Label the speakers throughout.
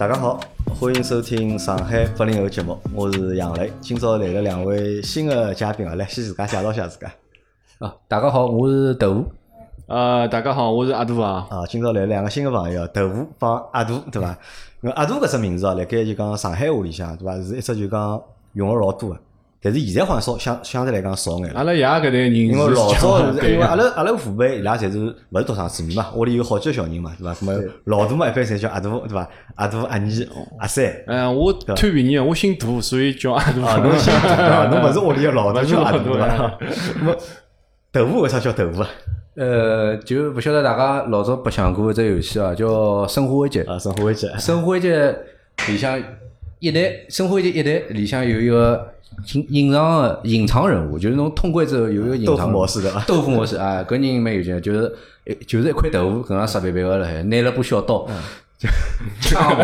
Speaker 1: 大家好，欢迎收听上海八零后节目，我是杨磊。今朝来了两位新的嘉宾啊，来先自家介绍一下自家。
Speaker 2: 啊，大家好，我是豆腐。
Speaker 3: 呃，大家好，我是阿杜啊。
Speaker 1: 啊，今朝来了两个新的朋友，豆腐帮阿杜，对伐？那阿杜搿只名字啊，辣盖就讲上海话里向，对伐？是一只就讲用了老多个。但是现在好像少相相对来讲少眼了。
Speaker 3: 阿拉爷搿代人，
Speaker 1: 因为老早是因为阿
Speaker 3: 拉
Speaker 1: 拉阿拉父辈伊拉侪是勿是独生子女嘛，屋里有好几个小人嘛，对伐？咁么老大嘛一般侪叫阿大，对伐？阿大、阿二、阿三。
Speaker 3: 嗯，我贪便宜，我姓杜，所以叫阿杜。
Speaker 1: 啊，侬姓杜啊？侬勿是屋里个老大叫阿杜对伐？咁么豆腐为啥叫豆腐啊？
Speaker 2: 呃，就勿晓得大家老早白相过一只游戏啊，叫《生化危机》
Speaker 1: 啊，《生化危机》。
Speaker 2: 《生化危机》里向一代，《生化危机》一代里向有一个。隐隐藏的隐藏人物，就是侬通关之后有一个隐藏
Speaker 1: 模式的
Speaker 2: 豆腐模式啊，搿人蛮有劲，就是就是一块豆腐，搿样实白白个了，拿了把小刀，就枪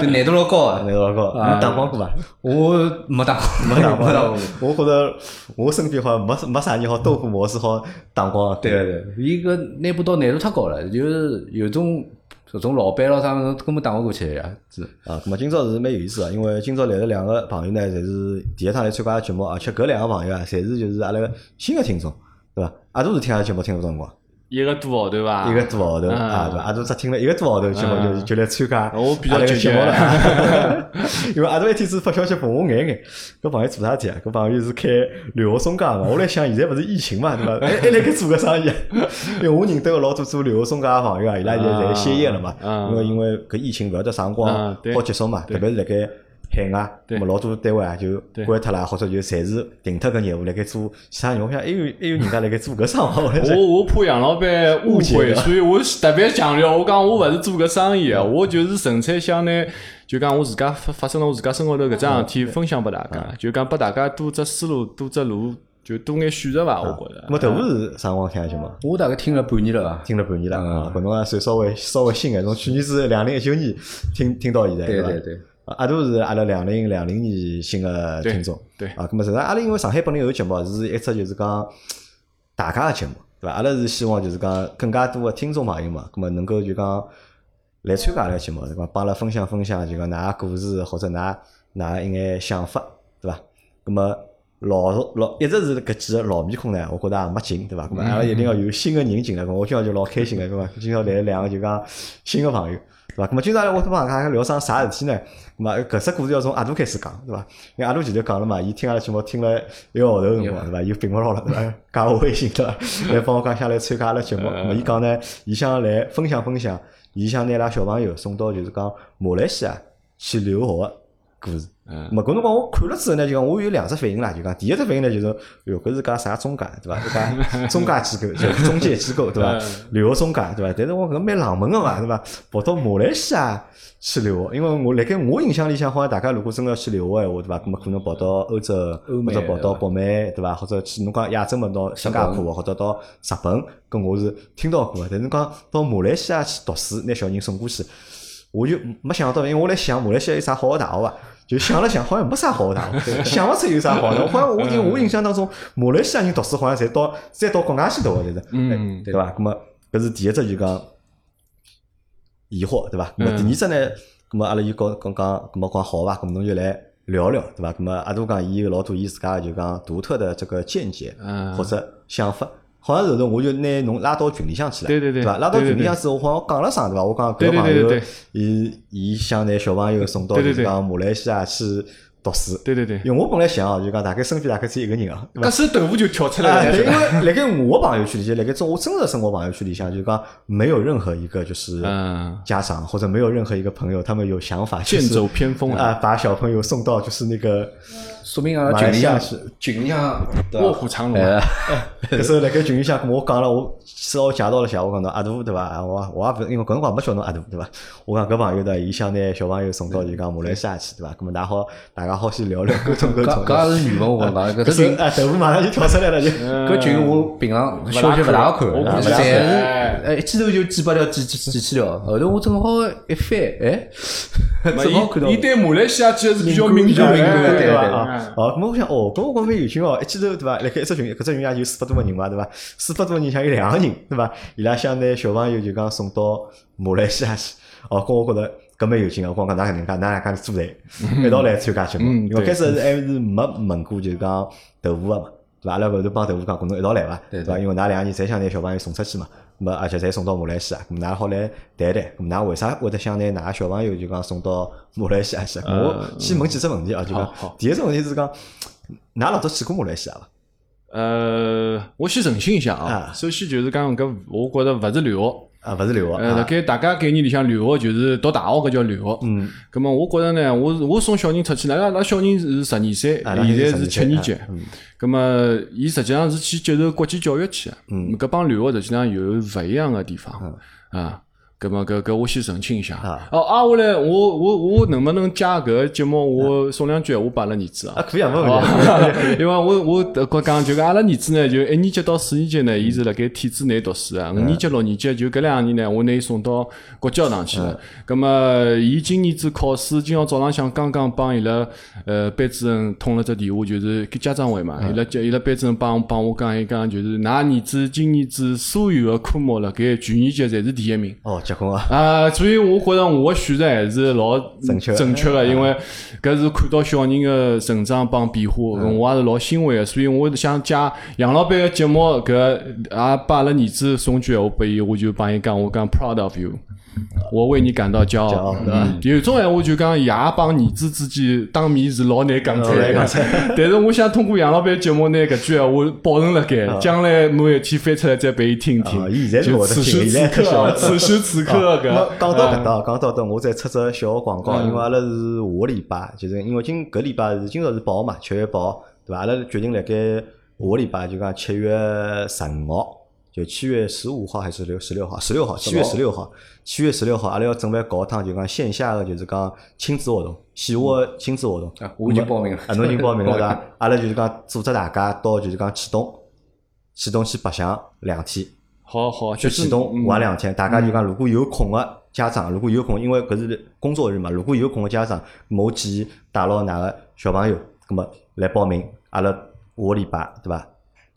Speaker 2: 就难度老高，
Speaker 1: 难度老高。你打光过伐？
Speaker 2: 我没打，
Speaker 1: 没打，没打过。我觉着我身边好像没没啥人好豆腐模式好打光。
Speaker 2: 对对，伊搿拿把刀难度太高了，就是有种。搿种老板咯，啥物事根本打勿过去呀！是
Speaker 1: 啊，咁么今朝是蛮有意思个，因为今朝来了两个朋友呢，侪是第一趟来参加节目，而且搿两个朋友啊，侪是就是阿拉新个听众，对伐？阿都是听阿拉节目听多辰光。
Speaker 3: 一个多号头吧，
Speaker 1: 一个多号头啊，对伐？阿杜只听了一个多号头节目，就就来参加
Speaker 3: 我比较
Speaker 1: 节目了。因为阿杜一天子发消息问我眼眼，搿朋友做啥体啊？搿朋友是开留学松家嘛。我来想，现在勿是疫情嘛，对伐？还还辣盖做个生意。因为我认得个老多做留学松家个朋友啊，伊拉现在侪歇业了嘛。因为因为搿疫情勿晓得啥辰光好结束嘛，特别是辣盖。海外，么老多单位啊就关脱了，或者就暂时停脱搿业务，辣盖做其他业务。我想还有还有人家辣盖做搿生
Speaker 3: 意。我 我怕杨老板误会，所以我特别强调，我讲我勿是做搿生意个，我就是纯粹想呢，就讲我自家发发生了我自家生活头搿桩事体分享拨大家，就讲拨大家多只思路，多只路，就多眼选择伐。我觉着。
Speaker 1: 么头部是啥辰光听下去嘛？
Speaker 2: 我大概听了半年了吧，
Speaker 1: 听了半年了啊。搿侬啊算稍微稍微新个，从去年是两零一九年听听到现在，
Speaker 2: 对对对。
Speaker 1: 阿杜是阿拉两零两零年新个听众，
Speaker 3: 对
Speaker 1: 啊，咁么实际上阿拉因为上海本来有节目是一只就是讲大家个节目，对伐？阿拉是希望就是讲更加多个听众朋友嘛，咁么能够就讲来参加阿拉节目，对伐？帮阿拉分享分享就讲㑚故事或者㑚㑚一眼想法，对伐？咁么老老一直是搿几个老面孔呢，我觉着也没劲，对伐？咾么阿拉一定要有新个人进来，我今朝就老开心个，咾么？今朝来两个就讲新个朋友。对伐？咾么今朝我跟大家聊桩啥事体呢？咾么搿只故事要从阿杜开始讲，对伐？因为阿杜前头讲了嘛，伊听阿拉节目听了一个号头辰光，对伐？又并勿牢了，对伐？加我微信对伐？来帮我讲下来参加阿拉节目。咾么伊讲呢，伊想来分享分享，伊想拿拉小朋友送到就是讲马来西亚去留学个故事。嗯，么搿辰光我看了之后呢，就讲我有两只反应啦，就讲第一只反应呢就是，哟，搿是讲啥中介对伐？一家 中介机构，就中介机构对伐？留学中介对伐？但是我搿蛮冷门个嘛，对伐？跑到马来西亚去留学，因为我辣盖我印象里向，好像大家如果真个要去留学闲话，对伐？搿么可能跑到欧洲，或者跑到北美，对伐？或者去侬讲亚洲嘛，到新加坡或者到日本，搿我是听到过。但是讲到马来西亚去读书，拿小人送过去，我就没想到，因为我来想马来西亚有啥好个大学伐？就想了想，好像没啥好大学，想勿出有啥好的。好像我因我印象当中，马来西亚人读书好像侪到侪到国外去读的，对是，嗯，对伐？那么搿是第一只就讲疑惑，对伐？那么第二只呢？那么阿拉就讲讲讲，那么讲好伐？咁侬就来聊聊，对伐？那么阿杜讲伊有老多伊自家就讲独特的这个见解或者想法。好像后头我就拿侬拉到群里向去了，
Speaker 3: 对对对，
Speaker 1: 对伐？拉到群里向之后，好像讲了啥，对伐？我讲搿个朋友，伊伊想拿小朋友送到就是讲马来西亚去。读书，
Speaker 3: 对对对，
Speaker 1: 因为我本来想哦，就讲大概身边大概只有一个人啊，
Speaker 3: 搿时豆腐就跳出来了。
Speaker 1: 因为辣盖我朋友圈里，就辣盖我真实生活朋友圈里向，就讲没有任何一个就是家长或者没有任何一个朋友，他们有想法
Speaker 3: 剑走偏锋
Speaker 1: 啊，把小朋友送到就是那个，
Speaker 2: 说明啊，群里向群里向
Speaker 3: 卧虎藏龙。
Speaker 1: 搿时候辣盖群里向，我讲了，我是我介绍了下，我讲到阿杜对伐？我我也不因为搿辰光没叫侬阿杜对伐？我讲搿朋友呢，伊想拿小朋友送到就讲马来西亚去对伐？搿么大好大家好先聊聊沟通沟通。
Speaker 2: 搿也是语文我讲，搿
Speaker 1: 群啊豆腐马上就跳出来了就。
Speaker 2: 搿群我平常消息勿大看，但是哎一记头就记不了几几几几条。后头我正好一翻，哎，正好看到。
Speaker 3: 伊对马来西亚其实是比较敏感
Speaker 1: 的，对伐？啊，好，咾我想哦，搿我讲蛮有趣哦，一记头对伐？辣盖一只群，搿只群也就四百多个人嘛，对伐？四百多个人像有两个人，对伐？伊拉想拿小朋友就讲送到马来西亚去，哦，搿我觉着。搿蛮有劲个，我讲㑚搿能介，㑚两家组队一道来参加节目，
Speaker 3: 嗯对
Speaker 1: 因为开始是还是没问过，就是讲豆腐个嘛，对伐？阿拉勿是帮豆腐讲，可能一道来伐？
Speaker 2: 对
Speaker 1: 对伐？因为㑚两个人侪想拿小朋友送出去嘛，咁么而且侪送到马来西亚，咁㑚好来谈谈，咁㑚为啥会得想拿㑚小朋友就讲送到马来西亚去？我先问几只问题啊，就讲第一只问题是讲，㑚老早去过马来西亚伐？
Speaker 3: 呃，我先澄清一下啊
Speaker 1: 啊，
Speaker 3: 首先就是讲搿，我觉着勿是留学。
Speaker 1: 啊，勿是留学
Speaker 3: 呃，辣
Speaker 1: 啊，
Speaker 3: 盖大家概念里向，留学就是读大学搿叫留学。
Speaker 1: 嗯，
Speaker 3: 咁么我觉着呢，我是我送小人出去，那拉拉小人是十二岁，现在
Speaker 1: 是
Speaker 3: 是七年级
Speaker 1: 12岁啊嗯。
Speaker 3: 咁么伊实际上是去接受国际教育去的。
Speaker 1: 嗯
Speaker 3: 搿帮留学实际上有勿一样个地方啊。咁么搿搿我先澄清一下
Speaker 1: 啊。
Speaker 3: 哦，挨下来我我我能不能借搿个节目我送两句闲话拨阿拉儿子啊
Speaker 1: 啊？可以啊，没问题。
Speaker 3: 哦 因为我我我讲就讲阿拉儿子呢，就一年级到四年级呢，伊是辣盖体制内读书啊。五年级、六年级就搿两年呢，我拿伊送到国教堂去了。搿么，伊今年子考试，今朝早浪向刚刚帮伊拉呃班主任通了只电话，就是给家长会嘛。伊拉叫伊拉班主任帮帮我讲一讲，就是㑚儿子今年子所有个科目辣盖全年级侪是第一名。
Speaker 1: 哦，结棍啊！
Speaker 3: 啊，所以我觉着我的选择还是老
Speaker 1: 正确的
Speaker 3: 正确个，因为搿是看到小人的成长帮变化，我也是老欣慰的。所以我想借杨老板的节目，搿也把阿拉儿子送句闲话拨伊，我就帮伊讲，我讲 proud of you。我为你感到骄
Speaker 1: 骄
Speaker 3: 傲有种闲话就讲爷帮儿子之间当面是老难讲出但是我想通过杨老板节目拿搿句闲话保存辣盖，将来某一天翻出来再拨伊听听。就此时此刻啊，此时此 刻搿。
Speaker 1: 讲到搿搭，讲到搿，我再出只小个广告，
Speaker 3: 嗯。
Speaker 1: 因为阿拉是下个礼拜，就是因为今搿礼拜是今朝是八号嘛，七月八号，对伐？阿拉决定辣盖下个礼拜就讲七月十五号，就七月十五号还是六十六号？十六号，七月十六号，七月十六号，阿拉要准备搞一趟就讲线下的就是讲亲子活动，线下个亲子活动。
Speaker 2: 啊，我已经报名了。
Speaker 1: 啊，侬已经报名了 对伐？阿拉就是讲组织大家到就是讲启东，启东去白相两天。
Speaker 3: 好好，
Speaker 1: 去
Speaker 3: 就
Speaker 1: 启东
Speaker 3: 嗯
Speaker 1: 玩两天，大家就讲如果有空个家长，如果有空，因为搿是工作日嘛，如果有空个家长，我建议带牢㑚个小朋友，葛么来报名，阿拉下个礼拜对伐？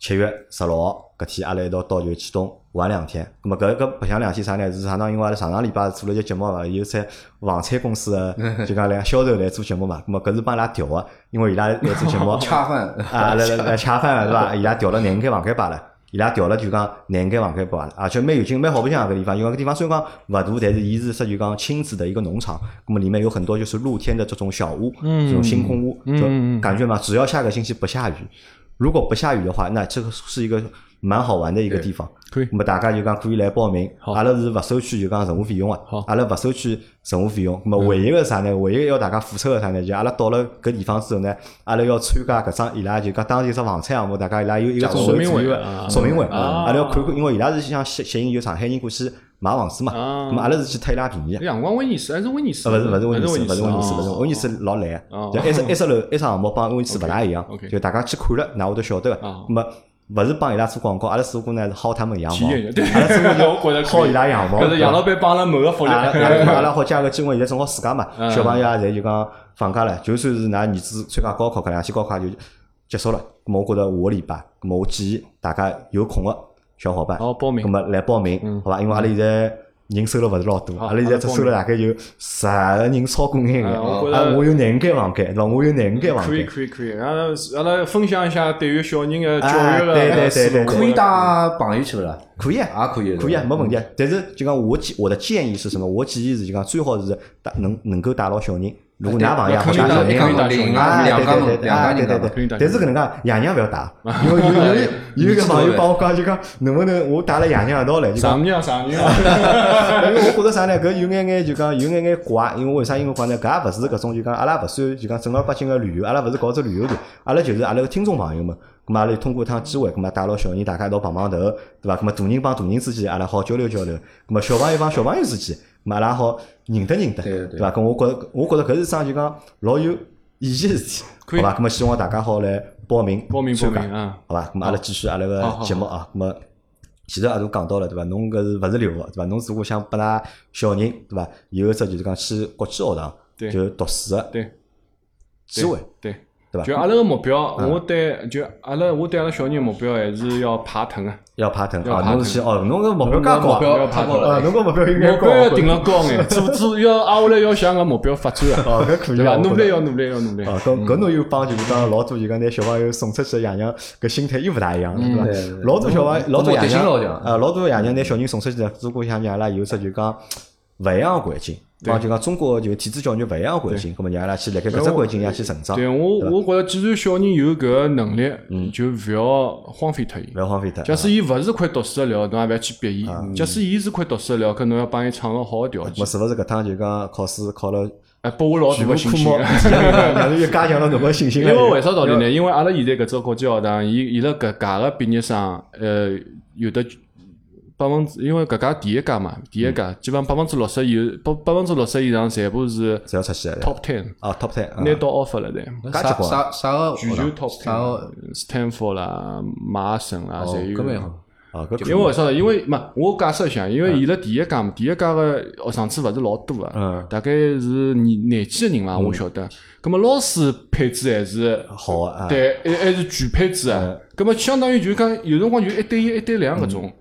Speaker 1: 七月十六号搿天，阿拉一道到就启东玩两天。咁么搿搿白相两天啥呢？是相当于因为阿拉上上礼拜做了一节节目嘛，有在房产公司个 就讲来销售来做节目嘛。咁么搿是帮伊拉调个，因为伊拉来做节目
Speaker 2: 恰饭
Speaker 1: 啊，来来来恰饭个对伐？伊拉调了廿五间房间罢了，伊拉调了就讲廿五间房间罢了，而且蛮有劲，蛮好白相个地方。因为搿地方虽然讲勿大，但是伊是属于讲亲子的一个农场，咁么里面有很多就是露天的这种小屋，这种星空屋，就感觉嘛，只要下个星期不下雨，如果不下雨的话，那这个是一个蛮好玩的一个地方。
Speaker 3: 可以
Speaker 1: 那么大家就讲可以来报名，阿拉是勿收取就讲任何费用
Speaker 3: 好
Speaker 1: 个，阿拉勿收取任何费用。那么唯一个啥呢？唯一要大家付出个啥呢？就阿拉到了搿地方之后呢，阿拉要参加搿桩伊拉就讲当地一只房产项目，大家伊拉有一个
Speaker 3: 说明会
Speaker 1: 说明会，
Speaker 3: 啊
Speaker 1: 阿拉要看看，因为伊拉是想吸吸引有上海人过去买房子嘛，
Speaker 3: 啊
Speaker 1: 那么阿拉是去贪伊拉便宜。
Speaker 3: 阳光威尼斯还是威尼斯？
Speaker 1: 呃，勿是勿是威尼斯，
Speaker 3: 尼
Speaker 1: 勿是威尼斯，勿是威尼斯老烂
Speaker 3: 哦，
Speaker 1: 就一只一只楼一只项目帮威尼斯勿大一样就大家去看了，那我都晓得个。
Speaker 3: 哦
Speaker 1: 那么勿是帮伊拉做广告，阿拉只不过呢是薅他们羊毛，阿拉只 薅伊拉羊毛。
Speaker 3: 搿是杨老板帮了某个福利。
Speaker 1: 啊，阿拉 阿拉好借个机会，现在正好暑假嘛，
Speaker 3: 嗯
Speaker 1: 小朋友也侪就讲放假了，就算是㑚儿子参加高考，搿两天高考就结束了。咁么我觉着下个礼拜，咁么我建议大家有空个小伙伴，
Speaker 3: 好报名
Speaker 1: 那么来报名，好伐？因为阿拉现在。人收了勿是老多，阿拉现在只收了大概有十个人超过眼眼。
Speaker 3: 啊我
Speaker 1: 有廿五间房间，对伐？我有廿五间房间
Speaker 3: 可以。可以可以，阿拉阿拉分享一下对于小人的教
Speaker 1: 啊
Speaker 3: 育的
Speaker 1: 对对对对
Speaker 2: 可以带朋友去勿啦？
Speaker 1: 可以啊，
Speaker 2: 也可以的
Speaker 1: 可以啊，没问题啊。但是就讲我建我的建议是什么？我建议是就讲最好是带能能够带牢小人。如果㑚朋友也好
Speaker 3: 可以带
Speaker 1: 带小人啊，对对对，对对对
Speaker 3: 可以带。
Speaker 1: 但是搿能介爷娘勿要带，因 为有有有有一个朋友帮我讲，就讲能不能我带了爷娘一道来，
Speaker 3: 上娘上娘，
Speaker 1: 因为我觉着啥呢？搿有眼眼就讲有眼眼怪，因为为啥？因为讲呢，搿也勿是搿种就讲阿拉勿算就讲正儿八经个旅游，阿拉勿是搞只旅游团，阿拉就是阿拉个听众朋友们。咁么阿拉通过一趟机会，咁么带牢小人，大家一道碰碰头，对伐？咁么大人帮大人之间，阿拉好交流交流。咁么小朋友帮小朋友之间，咁么阿拉好认得认得，
Speaker 2: 对
Speaker 1: 伐？咁我觉着我觉着搿是桩就讲老有意义个事体，好伐？咁么希望大家好来报名
Speaker 3: 报名报
Speaker 1: 参加
Speaker 3: 名啊！
Speaker 1: 好伐？咁么阿拉继续阿拉个节目啊，咁么前头阿都讲到了，对伐？侬搿是勿是留学，对伐？侬如果想拨㑚小人，对伐？有一只就是讲去国际学堂，
Speaker 3: 对
Speaker 1: 就读书个
Speaker 3: 对
Speaker 1: 机会，
Speaker 3: 对，
Speaker 1: 对伐？
Speaker 3: 就阿拉个目标，我对就阿拉我对阿拉小人目标还是要爬藤啊，
Speaker 1: 要爬藤啊！
Speaker 3: 要爬
Speaker 1: 侬是去哦，侬个目标介高
Speaker 2: 目标
Speaker 1: 啊，
Speaker 2: 太高了
Speaker 1: 啊，侬个目标应该高
Speaker 3: 目标要定了高眼，做做要挨下来要向个目标发展啊，
Speaker 1: 哦，搿可以？啊，
Speaker 3: 努力要努力要努力。
Speaker 1: 哦，搿搿侬又帮就是讲老多就讲拿小朋友送出去，爷娘搿心态又勿大一样了，对伐？老多小朋友，老多爷娘
Speaker 2: 老强
Speaker 1: 啊，老多爷娘拿小人送出去，如果想让伊拉有只就讲勿一样个环境，帮就讲中国就体制教育勿一样个环境，葛末让伊拉去辣盖搿只环境下去成长，
Speaker 3: 对我，我觉着既然小人有搿个能力，就勿要荒废脱伊
Speaker 1: 勿。要荒废脱。
Speaker 3: 假使伊勿是块读书个料，侬也勿要去逼伊；假使伊是块读书个料，搿侬要帮伊创造好个条件
Speaker 1: 我。是勿是搿趟就讲考试考了
Speaker 3: 哎，拨我老大个信心
Speaker 1: 科目。让侬又加强了侬个信心了。
Speaker 3: 因为为啥道理呢？因为阿拉现在搿只国际学堂，伊伊拉搿届个毕业生，呃，有的百分之，因为搿家第一家嘛，第一家基本上百分之六十以百百分之六十以上，全部是
Speaker 1: 侪要出去的
Speaker 3: top ten，
Speaker 1: 啊，top ten 啊
Speaker 3: 拿到 offer 了侪。
Speaker 2: 啥
Speaker 1: 介结棍
Speaker 2: 啥啥个
Speaker 3: 全球 top
Speaker 2: 啥个
Speaker 3: ten，Stanford 啦、马尔森啦，
Speaker 2: 哦，
Speaker 3: 侪有。
Speaker 2: 搿蛮好。
Speaker 1: 啊，搿
Speaker 3: 因为为啥呢？因为嘛，我解释一下，因为伊拉第一家嘛，第一家个学生子勿是老多
Speaker 1: 嗯
Speaker 3: 个，大概是廿廿几个人伐，我晓得。葛么老师配置还是
Speaker 1: 好啊，
Speaker 3: 对，还还是全配置啊。葛么相当于就讲有辰光就一对一、一对两搿种。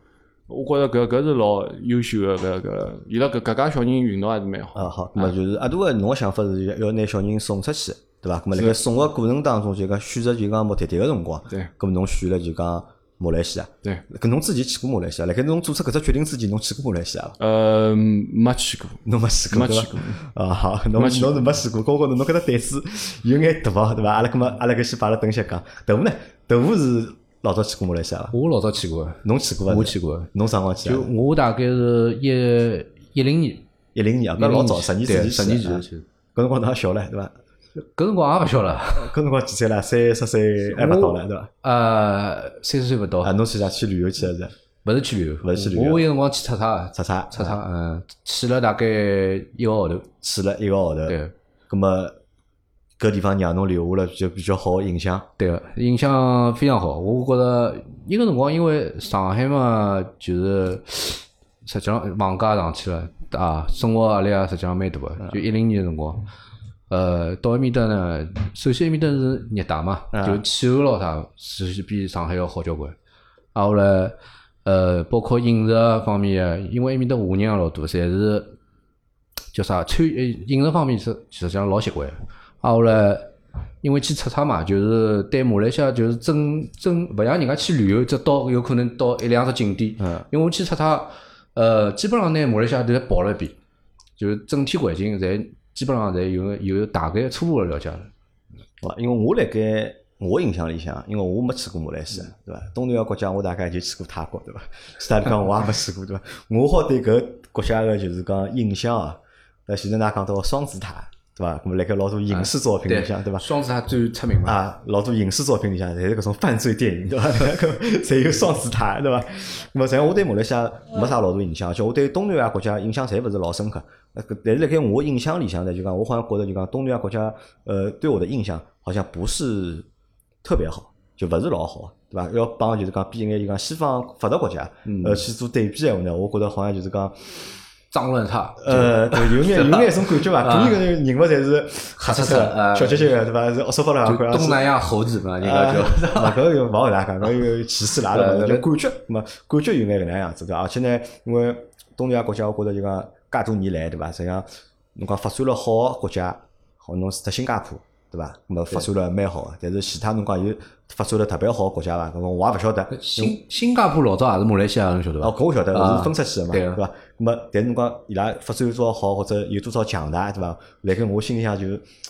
Speaker 3: 我觉着搿搿是老优秀个搿搿，伊拉搿搿家小人运动还是蛮好。
Speaker 1: 啊好，那么就是阿杜个侬个想法是要要拿小人送出去，对伐？咁么辣盖送个过程当中，就讲选择就讲目的地个辰光，
Speaker 3: 对，
Speaker 1: 咁么侬选了就讲马来西亚，
Speaker 3: 对，
Speaker 1: 搿侬之前去过马来西亚，辣盖侬做出搿只决定之前，侬去过马来西亚伐？
Speaker 3: 呃，没去过，
Speaker 1: 侬没去过
Speaker 3: 没去过？
Speaker 1: 啊好，侬侬是没去过，高高头侬搿只胆子有眼大哦，对伐？阿拉搿么阿拉搿先摆辣等歇讲。豆腐呢？豆腐是老早去过马来西亚伐？
Speaker 2: 我老早去过，
Speaker 1: 侬去过伐？
Speaker 2: 我去过。
Speaker 1: 侬啥辰光去啊
Speaker 2: 就？我大概是一一零年，
Speaker 1: 一零年啊，搿老早，十年之前
Speaker 2: 对，十年前去。
Speaker 1: 搿辰光侬还小唻，对伐？
Speaker 2: 搿辰光也勿小了，
Speaker 1: 搿辰光几岁啦？三十岁还勿到了，对伐？
Speaker 2: 呃，三十岁勿到
Speaker 1: 啊，，侬去啥去旅游去了是？
Speaker 2: 勿是去旅游，
Speaker 1: 勿是去旅游
Speaker 2: 我有辰光去出差，
Speaker 1: 出差
Speaker 2: 出差，嗯，去了大概一个号头，
Speaker 1: 去了一个号头，
Speaker 2: 对，
Speaker 1: 咁么搿地方让侬留下了比较比较好个印象。
Speaker 2: 对个，印象非常好。我觉着一个辰光，因为上海嘛，就是实际上房价上去了啊，生活压力啊，实际上蛮大个。就一零年个辰光，呃，到埃面搭呢，首先埃面搭是热带嘛，就气候咯啥，是比上海要好交关。啊，后来呃，包括饮食方面啊，因为埃面搭华人也老多，侪是叫啥餐呃饮食方面是实际上老习惯。啊，后来因为去出差嘛，就是对马来西亚就是整整勿像人家去旅游，只到有可能到一两只景点。
Speaker 1: 嗯。
Speaker 2: 因为我去出差，呃，基本上拿马来西亚都跑了一遍，就是整体环境侪基本上侪有有大概初步的了解了。
Speaker 1: 啊，因为我辣盖我印象里向，因为我没去过马来西亚，对伐？东南亚国家我大概就去过泰国，对伐？其他地方我也没去过，对伐？我好对搿国家个就是讲印象啊，那现在㑚讲到双子塔，对伐？咁么辣盖老多影视作品里向，对伐？
Speaker 2: 双子塔最出名嘛。
Speaker 1: 啊，老多影视作品里向侪是搿种犯罪电影，对伐？侪有双子塔，对伐？那么，实际上我对马来西亚没啥老大印象，而且我对东南亚国家印象侪勿是老深刻。呃，但是辣盖我印象里向呢，就讲我好像觉着就讲东南亚国家，呃，对我的印象好像不是特别好，就勿是老好，对伐？要帮就是讲比一眼就讲西方发达国家，呃，去做对比闲话呢，我觉得好像就是讲。
Speaker 2: 脏乱差，
Speaker 1: 呃，对，有眼 有眼种感觉伐？可能搿人人物侪是黑漆漆的、
Speaker 2: 啊
Speaker 1: 小结结个，对伐？是恶说法了，
Speaker 2: 就东南亚猴子嘛，人家就。
Speaker 1: 啊，搿个勿好大家讲，搿又歧视啦，对伐？就感觉，嘛感觉有眼搿能样子对伐？而且呢，因为东南亚国家，我觉着就讲介多年来，对伐？实际上，侬讲发展了好个国家，好侬除脱新加坡，对伐？那么发展了蛮好个，但是其他侬讲有发展了特别好个国家伐？搿么我也勿晓得。
Speaker 2: 新新加坡老早也是马来西亚，侬晓得伐？
Speaker 1: 哦，搿我晓得，
Speaker 2: 啊
Speaker 1: 是分出去个嘛，
Speaker 2: 对
Speaker 1: 伐？咁么，但是侬讲伊拉发展有多少好，或者有多少强大，对伐？辣盖我心里向就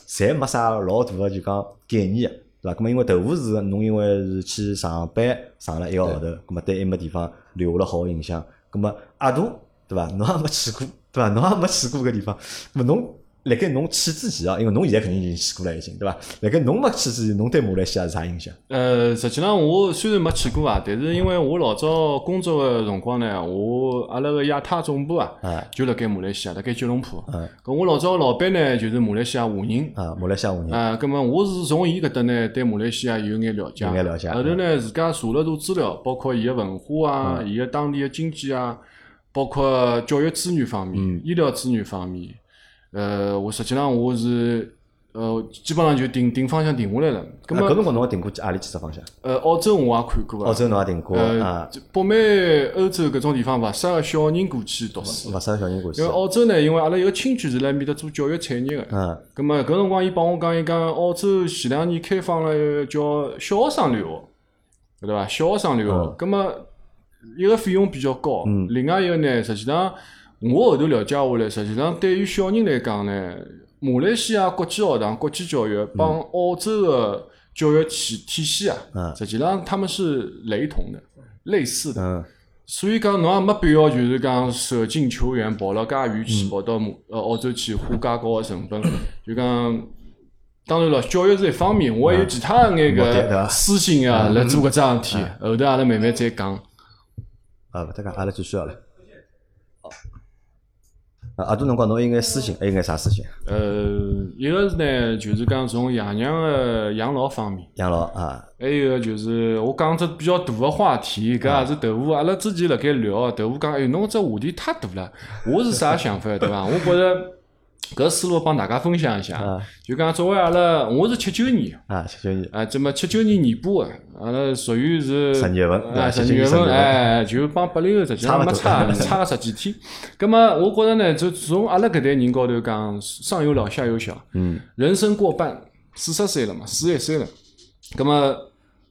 Speaker 1: 侪没啥老大个就讲概念个，对伐？咁么因为豆腐是侬因为是去上班上了一个号头，咁么对埃面地方留下了好个印象。咁么阿杜，对伐？侬也没去过，对伐？侬也没去过搿地方，咁么侬辣盖侬去之前啊，因为侬现在肯定已经去过了已经，对伐？辣盖侬没去之前，侬对马来西亚是啥印象？
Speaker 3: 呃，实际上我虽然没去过啊，但是因为我老早工作个辰光呢，我阿拉个亚太总部啊，
Speaker 1: 哎
Speaker 3: 就辣盖马来西亚，辣盖吉隆坡。
Speaker 1: 嗯
Speaker 3: 搿我老早老板呢，就是马来西亚华人。
Speaker 1: 啊，马来西亚华人，
Speaker 3: 啊，葛么我是从伊搿搭呢，对马来西亚有眼了解，
Speaker 1: 有眼了解
Speaker 3: 后头呢，自家查了查资料，包括伊个文化啊，伊个当地个经济啊，包括教育资源方面、医疗资源方面，呃，我实际上我是呃，基本上就定定方向定下来了。咁
Speaker 1: 么，搿，辰光侬也定过阿里几只方向？
Speaker 3: 呃，澳洲我也看过啊。
Speaker 1: 澳洲侬也定过
Speaker 3: 呃
Speaker 1: 啊，，
Speaker 3: 北美、欧洲搿种地方勿适合小人过去读书。
Speaker 1: 勿适合小人过去
Speaker 3: 因为。澳洲呢，因为阿拉有个亲戚是辣埃面搭做教育产业个，
Speaker 1: 嗯，
Speaker 3: 咁么搿辰光伊帮我讲，伊讲澳洲前两年开放了一个叫小学生留学，对伐？小学生留学，咁么一个费用比较高，另外一个呢，实际上我后头了解下来，实际上对于小人来讲呢，马来西亚国际学堂、国际教育帮澳洲的教育体体系啊，
Speaker 1: 嗯
Speaker 3: 实际上他们是雷同的、类似的。
Speaker 1: 嗯，
Speaker 3: 所以讲，侬也没必要就是讲舍近求远，跑了介远去，跑到澳洲去花介高个成本。就讲，当然了，教育是一方面，我还有其他的眼
Speaker 1: 目的对伐
Speaker 3: 个私心啊，来做搿桩事体。后头阿拉慢慢再讲。
Speaker 1: 啊，勿得讲，阿拉继续好了。啊，阿多辰光侬应眼私心，还有眼啥私心？
Speaker 3: 呃，一个是呢，就是讲从爷娘个养老方面，
Speaker 1: 养老啊，
Speaker 3: 还有一个就是我讲只比较大个话题，搿也是豆腐。阿拉之前辣盖聊，豆腐讲，哎，侬只话题太大了。我是啥想法，对伐？我觉着搿思路帮大家分享一下。
Speaker 1: 啊。
Speaker 3: 就讲作为阿拉，我是七九年。
Speaker 1: 啊，七九年，
Speaker 3: 啊，这么七九年年播个，阿拉属于是
Speaker 1: 十二月份
Speaker 3: 啊，十二月份，哎，就帮八零后实际上没差
Speaker 1: 差
Speaker 3: 个十几天。葛么，我觉着呢，就从阿拉搿代人高头讲，上有老下有小，
Speaker 1: 嗯，
Speaker 3: 人生过半，四十岁了嘛，四十一岁了，葛么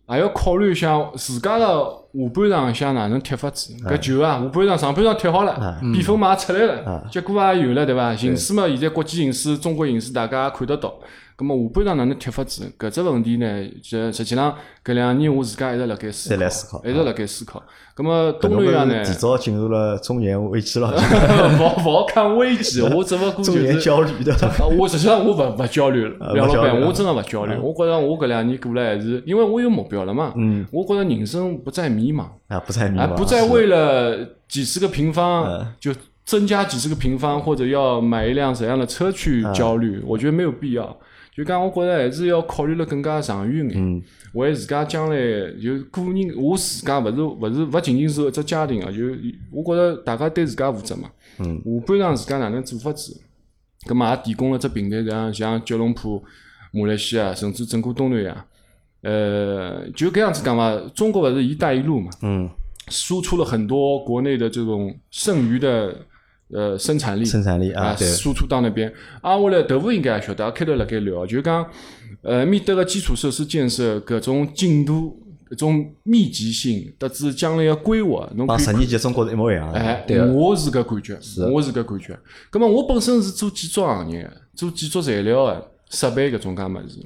Speaker 3: 也要考虑一下自家的下半场想哪能踢法子。搿球啊，下半场上半场踢好了，比分嘛也出来了，结果也有了，对伐？形势嘛，现在国际形势、中国形势大家也看得到。葛么下半场哪能踢法子？搿只问题呢，实实际上搿两年我自家一直辣盖思
Speaker 1: 考
Speaker 3: 一直辣盖思考。葛么东南亚呢
Speaker 1: 提早进入了中年危机了，
Speaker 3: 勿勿好看危机，我只勿过就
Speaker 1: 中年
Speaker 3: 是。
Speaker 1: 焦虑的。
Speaker 3: 啊，我实际上我勿勿焦虑了，
Speaker 1: 啊
Speaker 3: 梁老板，我真的勿焦虑。我觉着我搿两年过来还是，因为我有目标了嘛。
Speaker 1: 嗯，
Speaker 3: 我觉着人生不再迷茫，
Speaker 1: 啊，不再迷
Speaker 3: 啊，
Speaker 1: 茫，
Speaker 3: 不再为了几十个平方
Speaker 1: 嗯
Speaker 3: 就增加几十个平方，或者要买一辆怎样的车去焦虑。我觉得没有必要。就讲，我觉着还是要考虑了更加长远眼，
Speaker 1: 嗯
Speaker 3: 为自家将来就个人，我自家勿是勿是勿仅仅是一只家庭啊，就我觉着大家对自家负责嘛。
Speaker 1: 嗯，
Speaker 3: 下半场自家哪能做法子？咁嘛也提供了只平台，像像吉隆坡、马来西亚，甚至整个东南亚。呃，就搿样子讲嘛，中国勿是“一带一路”嘛，
Speaker 1: 嗯，
Speaker 3: 输出了很多国内的这种剩余的呃生产力，
Speaker 1: 生产力
Speaker 3: 啊，
Speaker 1: 啊，对，
Speaker 3: 输出到那边。啊，我来豆腐应该也晓得，开头辣盖聊，就讲呃，面搭个基础设施建设搿种进度、搿种密集性，得知将来个规划，侬
Speaker 1: 帮十年前中国是一模一样的。
Speaker 3: 哎，
Speaker 2: 对
Speaker 3: 我是搿感觉，我是搿感觉。葛么我本身是做建筑行业的，做建筑材料的设备搿种介物事。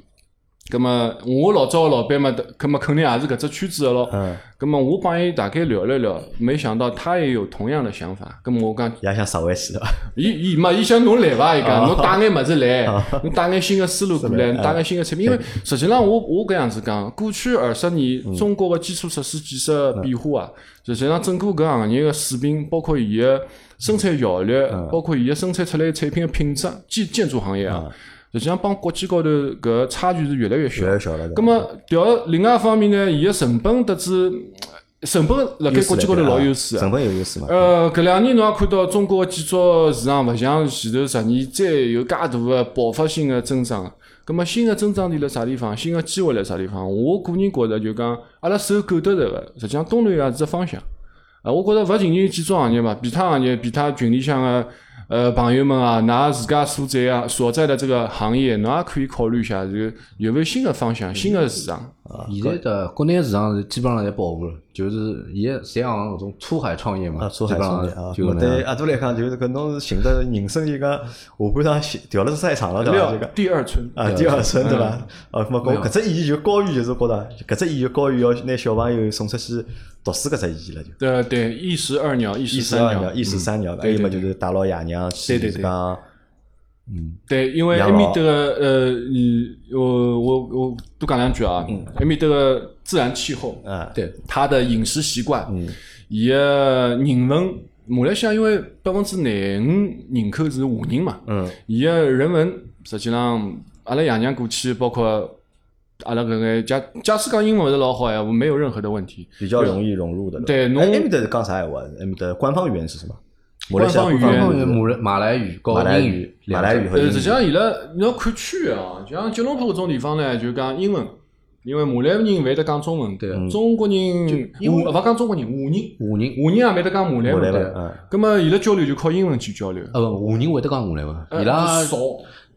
Speaker 3: 葛么我老早个老板嘛，葛么肯定也是搿只圈子个咯。
Speaker 1: 嗯，
Speaker 3: 葛么我帮伊大概聊了聊，没想到他也有同样的想法。葛么我讲，
Speaker 1: 也想十回去的。
Speaker 3: 伊伊嘛，伊想侬来伐？伊
Speaker 1: 啊
Speaker 3: 讲侬带眼物事来，侬带眼新个思路过来，侬带眼新个产品。因为实际上我我搿样子讲，过去二十
Speaker 1: 嗯
Speaker 3: 年中国个基础设施建设变化啊，实际上整个搿行业个水平，包括伊个生产效率，
Speaker 1: 嗯
Speaker 3: 包括伊个生产出来产品个品质，建建筑行业啊，实际上帮国际高头搿差距是越来越小
Speaker 1: 越。来越小了。
Speaker 3: 咁么调另外一方面呢，伊个成本得知成本辣盖国际高头老优势啊。
Speaker 1: 成本有优势嘛？
Speaker 3: 呃，搿两年侬也看到中国个建筑市场勿像前头十年再有介大个爆发性个增长。葛么新个增长点辣啥地方？新个机会辣啥地方？我个人觉着就讲，阿拉手够得着个，实际上东南亚是只方向。啊，我觉着勿仅仅建筑行业嘛，其他行业，其他群里向个呃朋友们啊，㑚自家所在啊所在的这个行业，侬也可以考虑一下，这个有没有新的方向、新的市场？
Speaker 2: 现在的国内市场是基本上侪饱和了，就是伊个侪行搿种出海创业嘛，
Speaker 1: 啊，出海
Speaker 2: 基本
Speaker 1: 创业啊，
Speaker 2: 上就
Speaker 1: 我对。阿杜来讲，就是搿侬是寻得人生一个下半场调了只赛场了，对伐？
Speaker 3: 第二春
Speaker 1: 啊，第二春对伐？哦，咁么搿搿只意义就高于就是觉着搿只意义就高于要拿小朋友送出去读书搿只意义了，就。
Speaker 3: 对对，一石二鸟，一
Speaker 1: 一
Speaker 3: 石三鸟
Speaker 1: 石二鸟，，一石三鸟，还有么就是带牢爷娘去，
Speaker 3: 对对对。
Speaker 1: 就是讲
Speaker 3: 对，因为埃面搭个呃，你我我我多讲两句啊，埃面搭个自然气候，
Speaker 1: 嗯，
Speaker 2: 对，
Speaker 3: 他的饮食习惯，
Speaker 1: 嗯
Speaker 3: 伊个人文，马来西亚因为百分之廿五人口是华人嘛，
Speaker 1: 嗯，
Speaker 3: 伊个人文实际上，阿拉爷娘过去，包括阿拉搿个假假使讲英文勿是老好闲话，没有任何的问题。
Speaker 1: 比较容易融入的。
Speaker 3: 对侬
Speaker 1: 哎埃面搭是讲啥闲话？埃面搭官方语言是什么？马来
Speaker 3: 语
Speaker 2: 马来马来语、和
Speaker 1: 马来语
Speaker 2: 英语、
Speaker 3: 呃，
Speaker 1: 马来语和英语。
Speaker 3: 实际上伊拉你要看区域啊，像吉隆坡搿种地方呢，就讲英文，因为马来人勿会得讲中文，
Speaker 2: 对。
Speaker 1: 嗯
Speaker 3: 中国人
Speaker 2: 因为
Speaker 3: 华勿讲中国人，华人，
Speaker 2: 华人，
Speaker 3: 华人也勿会得讲马来文，
Speaker 1: 马来文，嗯，
Speaker 3: 葛么伊拉交流就靠英文去交流。
Speaker 2: 呃，不华人会得讲马来文，
Speaker 3: 呃
Speaker 2: 伊拉
Speaker 3: 少，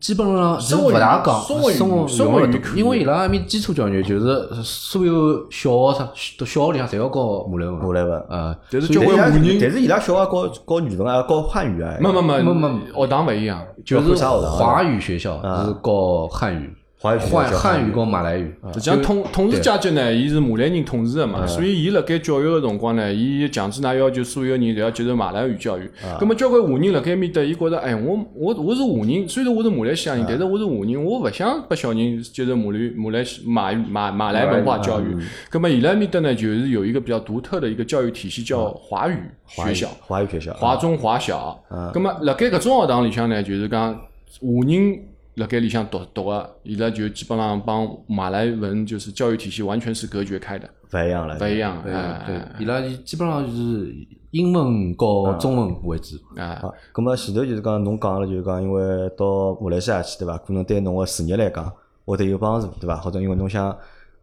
Speaker 2: 基本上是
Speaker 3: 生活语
Speaker 2: 勿大讲
Speaker 3: 生活
Speaker 2: 生活
Speaker 3: 语
Speaker 2: 因为伊拉埃面基础教育就是所有小学啥，读小学里向侪要教马来文，
Speaker 1: 马来文。
Speaker 2: 呃，
Speaker 3: 但是
Speaker 2: 所以
Speaker 1: 但是
Speaker 3: 交关华人
Speaker 1: 伊拉但是伊拉小学教教语文啊，教汉语啊，
Speaker 3: 没没没
Speaker 2: 没没
Speaker 3: 学堂勿一样。
Speaker 2: 就是
Speaker 1: 啥学堂啊？
Speaker 2: 华语学校是教汉语，
Speaker 1: 华语
Speaker 2: 汉汉语。跟马来语，
Speaker 3: 实际上统统治阶级呢，伊是马来人统治的
Speaker 1: 嗯
Speaker 3: 嘛，所以伊辣盖教育个辰光呢，伊强制㑚要求所有人侪要接受马来语教育。
Speaker 1: 啊。
Speaker 3: 葛么交关华人辣盖面搭，伊觉着，哎，我我我是华人，虽然我是马来西亚
Speaker 1: 啊。
Speaker 3: 人，但是我是华人，我勿想拨小人接受马来马来西马语马马来文化教育。
Speaker 1: 嗯。
Speaker 3: 葛么伊拉面搭呢，就是有一个比较独特的一个教育体系，叫华语学校。
Speaker 1: 华语学校，
Speaker 3: 华中、华小，咁么辣盖搿种学堂里向呢，就是讲华人辣盖里向读读个，伊拉就基本上帮马来文就是教育体系完全是隔绝开的，
Speaker 1: 勿一样了，
Speaker 3: 勿一样，
Speaker 2: 对
Speaker 3: 哎
Speaker 2: 对，伊拉基本上就是英文和中文为主，
Speaker 3: 哎，
Speaker 1: 啊，咁么前头就是讲侬讲了，就是讲因为到马来西亚去，对伐？可能对侬个事业来讲会得有帮助，对伐？或者因为侬想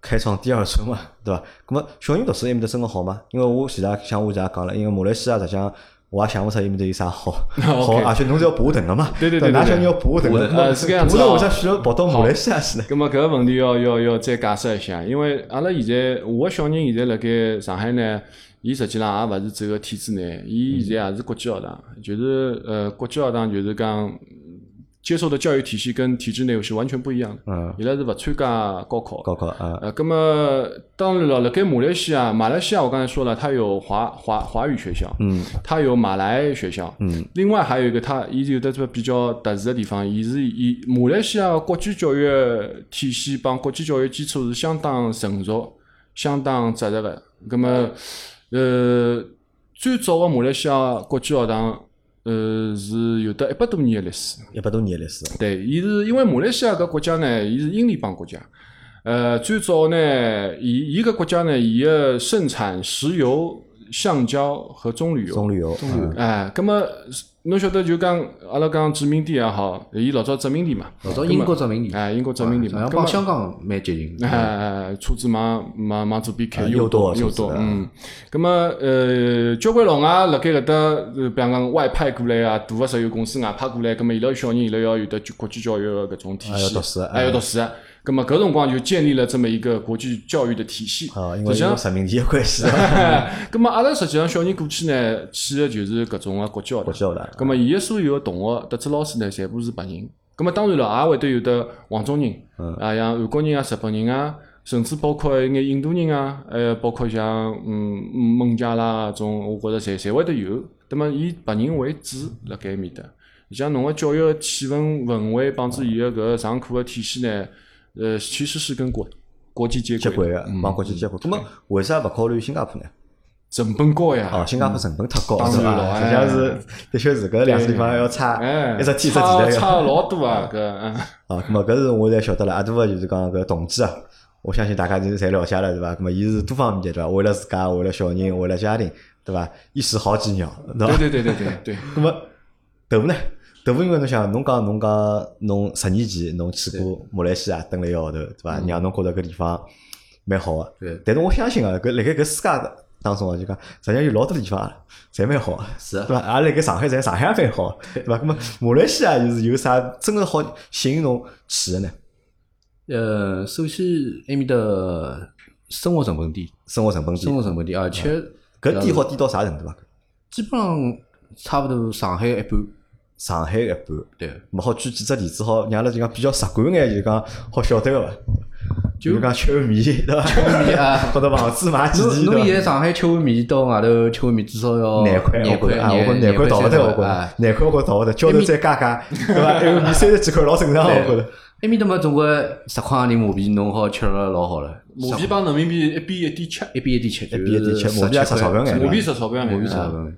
Speaker 1: 开创第二春嘛，对伐？咁么小人读书埃面搭真个好吗？因为我前头像我前头讲了，因为马来西亚实际上我也想勿出伊面搭有啥好，好，而且侬是要爬藤个嘛，
Speaker 3: 对对对对
Speaker 1: 㑚小人要爬藤的，
Speaker 3: 呃是搿样子
Speaker 1: 为啥需要跑到马来西亚去呢？
Speaker 3: 咁么搿个问题要要要再解释一下，因为阿拉现在我个小人现在辣盖上海呢，伊实际上也勿是走个体制内，伊现在也是国际学堂，就是呃国际学堂就是讲接受的教育体系跟体制内是完全不一样的，
Speaker 1: 嗯，
Speaker 3: 伊拉是勿参加高考。
Speaker 1: 高考啊，
Speaker 3: 呃，那么当然了，辣盖马来西亚，马来西亚我刚才说了，它有华华华语学校，
Speaker 1: 嗯。
Speaker 3: 它有马来学校，
Speaker 1: 嗯，
Speaker 3: 另外还有一个，它伊有的这比较特殊的地方，伊是以马来西亚国际教育体系帮国际教育基础是相当成熟、相当扎实的。那么，呃，最早的马来西亚国际学堂，呃，是有的一百多年的历史。
Speaker 1: 一百多年的历史，
Speaker 3: 对，伊是因为马来西亚搿国家呢，伊是英联邦国家。呃，最早呢，伊伊个国家呢，伊个盛产石油、橡胶和棕榈油。
Speaker 1: 棕榈油，嗯
Speaker 3: 哎，葛么侬晓得就讲阿拉讲殖民地也好，伊老早殖民地嘛，
Speaker 2: 老早英国殖民地，
Speaker 3: 哎，英国殖民地嘛，
Speaker 2: 好像
Speaker 3: 葛么
Speaker 2: 帮香港蛮接近。
Speaker 3: 哎哎，哎车子往往往左边开，
Speaker 1: 啊
Speaker 3: 右
Speaker 1: 右舵
Speaker 3: 右舵，
Speaker 1: 车子啊
Speaker 3: 嗯。咁么呃，交关老外辣盖搿搭，呃比方讲外派过来啊，大个石油公司外派过来，咁么伊拉小人伊拉要有得国际教育个搿种体系，
Speaker 1: 还要读书
Speaker 3: 还要读书。咁么搿辰光就建立了这么一个国际教育的体系。
Speaker 1: 啊，因为有殖民地的关系，
Speaker 3: 咁 么阿拉实际上小人过去呢，去的就是搿种个国际学堂
Speaker 1: 国。际学堂，
Speaker 3: 咁么伊个所有个同学、特子老师呢，全部是白人。咁么当然了，也会得有得黄种人，
Speaker 1: 嗯
Speaker 3: 啊，像韩国人啊、日本人啊，甚至包括一眼印度人啊，呃，包括像嗯嗯孟加拉啊种，我觉着侪侪会得有。那么以白人为主辣盖埃面搭，像侬个教育个气氛氛围，帮子伊个搿上课个体系呢，呃，其实是跟国国际接
Speaker 1: 接轨
Speaker 3: 轨的，
Speaker 1: 个，帮国际接轨。那么为啥勿考虑新加坡呢？
Speaker 3: 成本高呀。
Speaker 1: 哦，新加坡成本太高，
Speaker 3: 当
Speaker 1: 是伐？
Speaker 3: 然了
Speaker 1: 实际上是的确是搿两个地方要差
Speaker 3: 哎，
Speaker 1: 一只天一只
Speaker 3: 差
Speaker 1: 地
Speaker 3: 差
Speaker 1: 的。
Speaker 3: 老多啊！搿嗯。
Speaker 1: 啊，咁么搿是我侪晓得了，阿多个就是讲搿动机啊，我相信大家就是侪了解了，对伐？咁么伊是多方面的，对伐？为了自家，为了小人，为了家庭，对伐？一石好几鸟，对伐？
Speaker 3: 对对对对对对。
Speaker 1: 咁 么豆腐呢？豆腐因为侬想，侬讲侬讲侬十年前侬去过马来西亚蹲了一个号头，对伐？让侬觉着搿地方蛮好个。
Speaker 2: 对
Speaker 1: 但是我相信啊，搿辣盖搿世界当中啊，就讲实际上有老多地方啊，侪蛮好个。
Speaker 2: 是啊
Speaker 1: 对伐？也辣盖上海，侪上海也蛮好，对伐？咁么马来西亚就是有啥真个好吸引侬去个呢？
Speaker 2: 呃，首先埃面的生活成本低，
Speaker 1: 生活成本低
Speaker 2: 生，活成本低，而且
Speaker 1: 搿低好低到啥程度啊？
Speaker 2: 基本上差勿多上海一半。
Speaker 1: 上海一半，
Speaker 2: 对，
Speaker 1: 么好举几只例子，好让阿拉就讲比较直观眼，就讲好晓得个伐？就讲吃碗面，对伐？吃
Speaker 2: 碗面啊
Speaker 1: 或者房子买几钿，
Speaker 2: 侬侬现？在上海吃碗面到外头吃碗面至少要
Speaker 1: 廿块，
Speaker 2: 廿块，
Speaker 1: 我觉着啊，我觉着
Speaker 2: 廿
Speaker 1: 廿块逃勿脱，我觉
Speaker 2: 啊
Speaker 1: 着廿块我觉着逃勿脱，交头再加加，对伐？还有面三十几块老正常，我觉着。
Speaker 2: 埃面搭嘛，总归十块钿马币弄好吃了老好了，
Speaker 3: 马币帮人民币一比一点七，
Speaker 2: 一比一点七，
Speaker 1: 一比一点七
Speaker 2: 就是
Speaker 1: 马币也值钞票眼
Speaker 3: 马币值钞票眼，
Speaker 2: 马币差不多。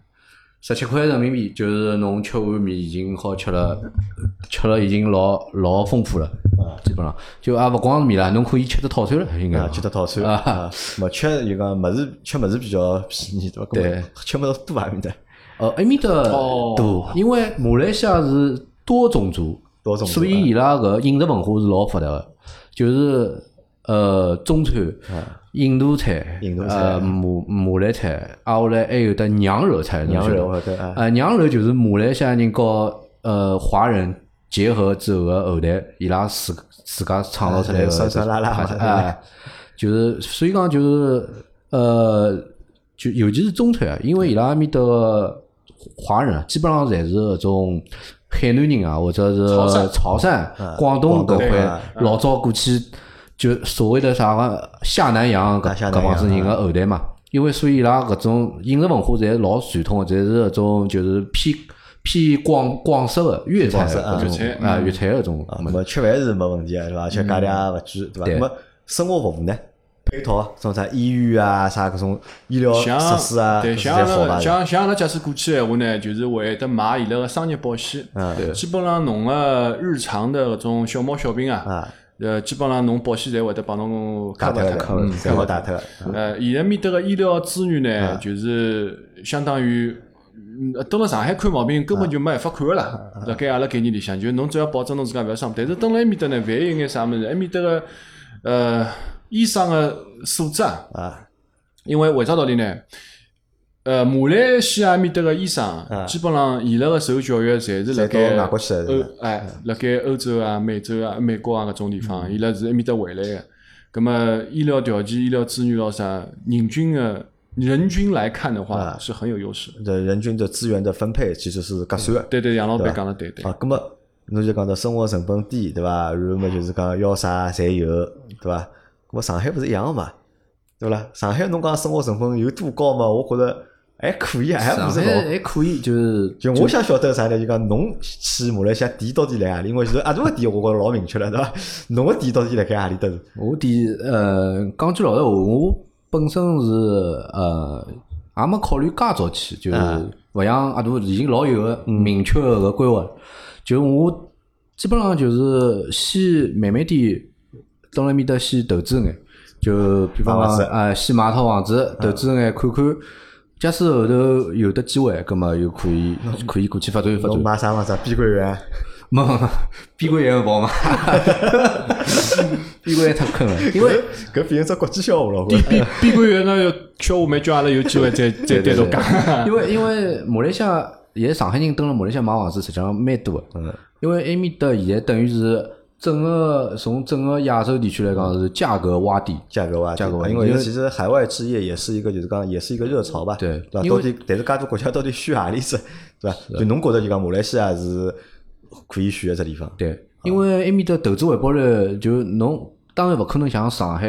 Speaker 2: 十七块人民币，就是侬吃碗面已经好吃了，吃了已经老老丰富了，基本上。就也勿光是面了，侬可以吃得套餐了，应该。
Speaker 1: 啊，吃得套餐。
Speaker 2: 啊。
Speaker 1: 啊，么吃就讲物事吃物事比较便宜，对伐？
Speaker 2: 对。
Speaker 1: 吃么吃物事多啊面搭。
Speaker 2: 呃，埃面搭
Speaker 3: 哦。
Speaker 2: 多，因为马来西亚是多种族，
Speaker 1: 多种族
Speaker 2: 所以伊拉个饮食文化是老发达个，就是呃中餐、印度菜、
Speaker 1: 啊印度菜
Speaker 2: 呃马马来菜，啊后来还有得娘惹菜，侬
Speaker 1: 羊
Speaker 2: 晓得
Speaker 1: 肉啊，
Speaker 2: 呃，娘惹就是马来西亚人和呃华人结合之后个后代，伊拉自自家创造出来个
Speaker 1: 啊酸酸辣辣嘛对吧
Speaker 2: 哎，就是所以讲就是呃，就尤其是中餐啊，因为伊拉埃面搭个华人啊，基本上侪是搿种海南人啊，或者是
Speaker 3: 潮汕、
Speaker 2: 广东搿块
Speaker 1: 啊。
Speaker 2: 老早过去就所谓的啥个下南洋搿
Speaker 1: 啊下南洋
Speaker 2: 搿帮子人个后代嘛。因为所以伊拉搿种饮食文化侪老传统个，侪是搿种就是偏偏广广式个粤菜
Speaker 3: 粤菜
Speaker 2: 啊粤菜搿种
Speaker 1: 啊，那么吃饭是没问题个，对伐？而且价钿也勿贵，对伐？
Speaker 2: 对
Speaker 1: 那么生活服务呢？配套，种啥医院啊，啥搿种医疗设施啊，
Speaker 3: 对，像阿拉？像像阿拉假使过去闲话呢，就是会得买伊拉个商业保险。
Speaker 1: 嗯
Speaker 2: 对
Speaker 3: 基本上侬个日常的搿种小毛小病啊，
Speaker 1: 啊，
Speaker 3: 呃，基本上侬保险侪会得帮侬
Speaker 1: 打
Speaker 3: cover
Speaker 1: 脱
Speaker 3: 脱
Speaker 1: 个，
Speaker 3: 嗯
Speaker 1: 侪好打脱个。
Speaker 3: 呃，现在面搭个医疗资源呢，就是相当于。嗯，蹲辣上海看毛病根本就没办法看个啦。辣盖阿拉概念里向，就侬只要保证侬自家勿要生。但是蹲辣埃面搭呢，万一有眼啥物事，埃面搭个呃医生个素质啊，
Speaker 1: 啊，
Speaker 3: 因为为啥道理呢？呃，马来西亚面搭个医生
Speaker 1: 啊，
Speaker 3: 基本上伊拉个受教育侪是辣盖
Speaker 1: 外国去的
Speaker 3: 哎，辣盖欧洲啊、美洲啊、美国啊搿种地
Speaker 1: 嗯
Speaker 3: 方，伊拉是埃面搭回来个。葛么医疗条件、医疗资源咾啥，人均个人均来看的话
Speaker 1: 啊
Speaker 3: 是很有优势的。
Speaker 1: 这人均的资源的分配其实是合算个。
Speaker 3: 对对，杨老板讲的对对。
Speaker 1: 啊，葛么侬就讲到生活成本低，对伐？然后么就是讲要啥侪有，对伐？葛么上海勿是一样嘛，对勿啦？上海侬讲生活成本有多高嘛？我觉着还可以啊，还
Speaker 2: 上
Speaker 1: 勿是老。
Speaker 2: 还可以，就是
Speaker 1: 就我想晓得啥呢？就讲侬去马来西亚店到底辣何里？因为就是阿杜个店我觉着老明确了，对伐？侬个店到底辣盖何里搭是？
Speaker 2: 我第呃讲句老实话，我本身是呃也没考虑介早去，就是
Speaker 1: 啊
Speaker 2: 勿像阿杜已经老有个明确个搿规划。就我基本上就是先慢慢点蹲辣面搭先投资眼，就比方讲啊，先买套房子，投资眼看看。假使后头有的机会，葛么又可以可以过去发展发
Speaker 1: 侬
Speaker 2: 展。
Speaker 1: 买啥房子啊？碧桂园？
Speaker 2: 没没没，闭关也勿好嘛，碧桂园太坑了，因为
Speaker 1: 搿变成只国际笑话了，我
Speaker 3: 碧碧碧桂园个小话蛮叫阿拉有机会再 再单独讲。
Speaker 2: 因为因为马来西亚现在上海人蹲辣马来西亚买房子实际上蛮多的，
Speaker 1: 嗯，
Speaker 2: 因为埃面搭现在等于是整个从整个亚洲地区来讲是价格洼地，
Speaker 1: 价格洼地
Speaker 2: 价格洼地
Speaker 1: 因为其实海外置业也是一个，就是讲也是一个热潮吧，
Speaker 2: 对？
Speaker 1: 到底但是介多国家到底选何里只，对吧？就侬觉得就讲马来西亚是可以选的只地方，
Speaker 2: 对，因为埃面搭投资回报率就侬当然勿可能像上海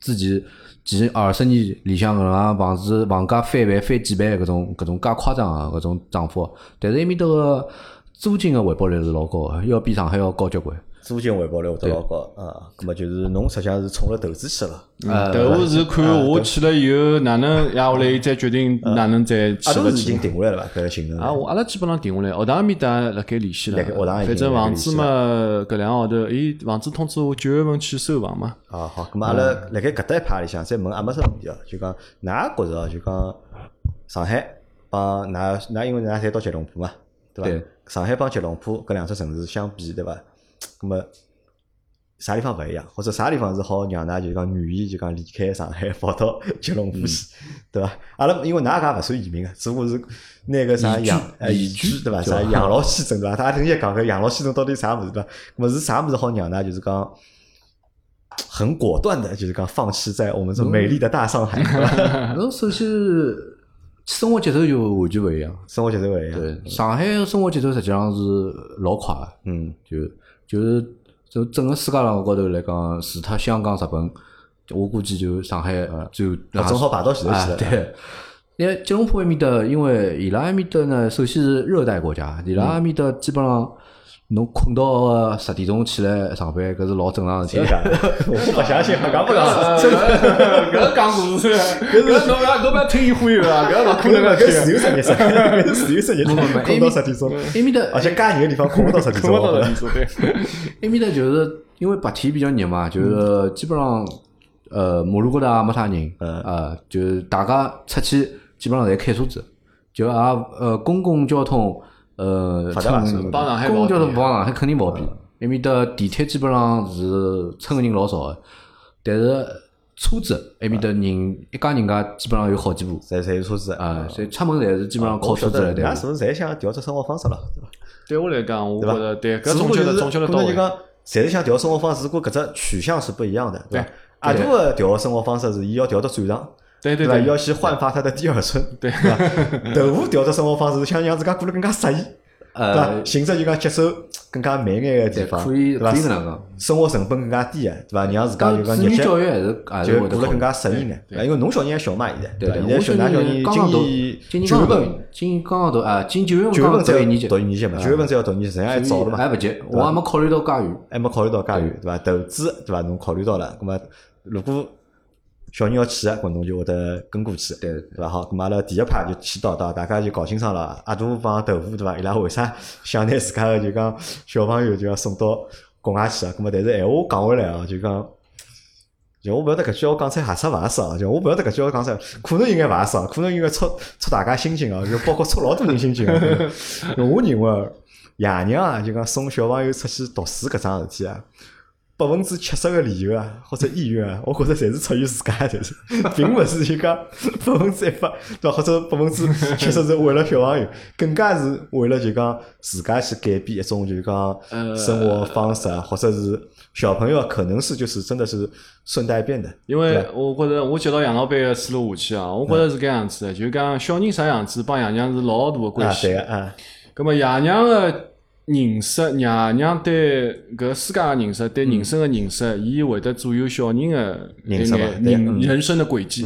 Speaker 2: 之前前二十年里向搿能样房子房价翻倍翻几倍搿种搿种介夸张个搿种涨幅，但是埃面搭个租金个回报率是老高个，要比上海要高交关。
Speaker 1: 租金回报率会得老高啊。咁么就是侬实际上是冲了投资去了，
Speaker 2: 呃
Speaker 3: 但我是看我去了以后哪能，然后来再决定哪能再去勿
Speaker 1: 阿拉是已经。定下来了吧？搿个行程
Speaker 3: 啊，我阿拉基本上定下来，学堂埃面搭辣盖联系了
Speaker 1: 学堂
Speaker 3: 反正房子嘛，搿两个号头，伊，房子通知我九月份去收房嘛。
Speaker 1: 啊，好，咁么阿拉辣盖搿搭一趴里向再问阿没啥问题哦，就讲㑚觉着哦，就讲上海帮㑚㑚因为㑚侪到吉隆坡嘛，对伐
Speaker 2: 对？
Speaker 1: 上海帮吉隆坡搿两只城市相比，对伐？咁么啥地方勿一样，或者啥地方是好让㑚就讲愿意就讲离开上海跑到吉隆坡去，对伐？阿拉因为㑚搿也勿算移民个，只不过是拿个啥养呃
Speaker 2: 移
Speaker 1: 移居
Speaker 2: 居
Speaker 1: 对伐？啥养老签证对伐？大家等下讲搿养老签证到底啥物事对伐？咁么是啥物事好让㑚就是讲？很果断的，就是讲放弃在我们这美丽的大上海，对吧
Speaker 2: 侬首先生活节奏就完全勿一样。
Speaker 1: 生活节奏勿一样。
Speaker 2: 对，上海的生活节奏实际上是老快的，
Speaker 1: 嗯，
Speaker 2: 就就是就整个世界浪高头来讲，除脱香港、日本，我估计就上海就
Speaker 1: 啊正好排到前头去了。
Speaker 2: 啊对，因为吉隆坡埃面搭，因为伊拉埃面搭呢，首先是热带国家，伊拉埃面搭基本上侬困到十点钟起来上班，搿是老正常的事体。
Speaker 1: 我不相信，讲不讲？
Speaker 3: 搿讲故事，搿侬勿要侬勿要听伊忽悠啊，搿勿可能个
Speaker 1: 搿自由职业，搿自由职业，困到十点钟，
Speaker 2: 埃面搭
Speaker 1: 而且介热的地方困勿到十点钟
Speaker 3: 困勿到的，你说对。
Speaker 2: 埃面搭就是因为白天比较热嘛，就是基本上呃马路高头也没啥人，
Speaker 1: 嗯
Speaker 2: 啊，就是大家出去基本上侪开车子，就也呃公共交通呃乘
Speaker 3: 帮上海
Speaker 2: 公共交
Speaker 3: 毛比
Speaker 2: 通帮上海肯定毛比，埃面搭地铁基本上是乘个人老少个，但是车子埃面搭人一家人家基本上有好几部。
Speaker 1: 侪侪有车子
Speaker 2: 啊，所以出门侪是基本上靠车子来对
Speaker 1: 是不是侪想调只生活方式了？对
Speaker 3: 我来讲，我觉着对，搿
Speaker 1: 只不过就是
Speaker 3: 总结了总结了到位。
Speaker 1: 可能就讲，侪是想调生活方式，不过搿只取向是不一样的，对伐？阿
Speaker 3: 对。
Speaker 1: 杜个调生活方式是伊要调到转场，伐？
Speaker 3: 对对对
Speaker 1: 要去焕发他的第二春，对伐？豆腐调只生活方式想让自家过得更加适意，对
Speaker 2: 呃
Speaker 1: 伐？，寻只就讲节奏更加慢眼个地方，
Speaker 2: 可以
Speaker 1: 对伐
Speaker 2: 可以搿能讲。
Speaker 1: 生活成本更加低个，对伐？让自家就讲日脚
Speaker 2: 教育还是
Speaker 1: 就过得更。加适应眼，对伐？因为侬小人还小嘛，现在？
Speaker 2: 对对，
Speaker 1: 现在小人
Speaker 2: 刚刚读，
Speaker 1: 今年
Speaker 2: 今年
Speaker 1: 九月份
Speaker 2: 刚刚读，今年刚刚读啊，今九月份
Speaker 1: 九月
Speaker 2: 刚
Speaker 1: 份才
Speaker 2: 一年级，
Speaker 1: 读一年级嘛，九月份才要读一年级，实际上还早了嘛。
Speaker 2: 还勿急，我还没考虑到介远。
Speaker 1: 还没考虑到介远，对伐？投资对伐？侬考虑到了，那么如果小人要去个，咁侬就会得跟过去，
Speaker 2: 对
Speaker 1: 对伐？好，咁阿拉第一趴就先到到，大家就搞清爽了。阿杜帮豆腐对伐？伊拉为啥想拿自家个就讲小朋友就要送到国外去啊？咁么但是闲话讲回来啊，就讲。就我勿晓得搿句话讲出来合适勿合适啊？就我勿晓得搿句话讲出来，可能应该勿合适啊，可能应该戳戳大家心情啊，就包括戳老多人心情啊。我认为，爷娘啊，就讲送小朋友出去读书搿桩事体啊，百分之七十个理由啊，或者意愿啊，我觉着侪是出于自家，就是，并勿是就讲百分之一百，对伐？或者百分之七十是为了小朋友，更加是为了就讲自家去改变一种就是讲
Speaker 3: 呃
Speaker 1: 生活方式啊，或者是小朋友啊可能是就是真的是顺带变的，
Speaker 3: 因为我觉着我接到杨老板个思路下去啊，我觉着是搿样子的，就讲小人啥样子帮爷娘是老大个关
Speaker 1: 啊，
Speaker 3: 系
Speaker 1: 啊，
Speaker 3: 咁么爷娘个认识，爷娘对搿世界个认识，对人生个认识，伊会得左右小人个
Speaker 1: 认识
Speaker 3: 人人生的轨迹。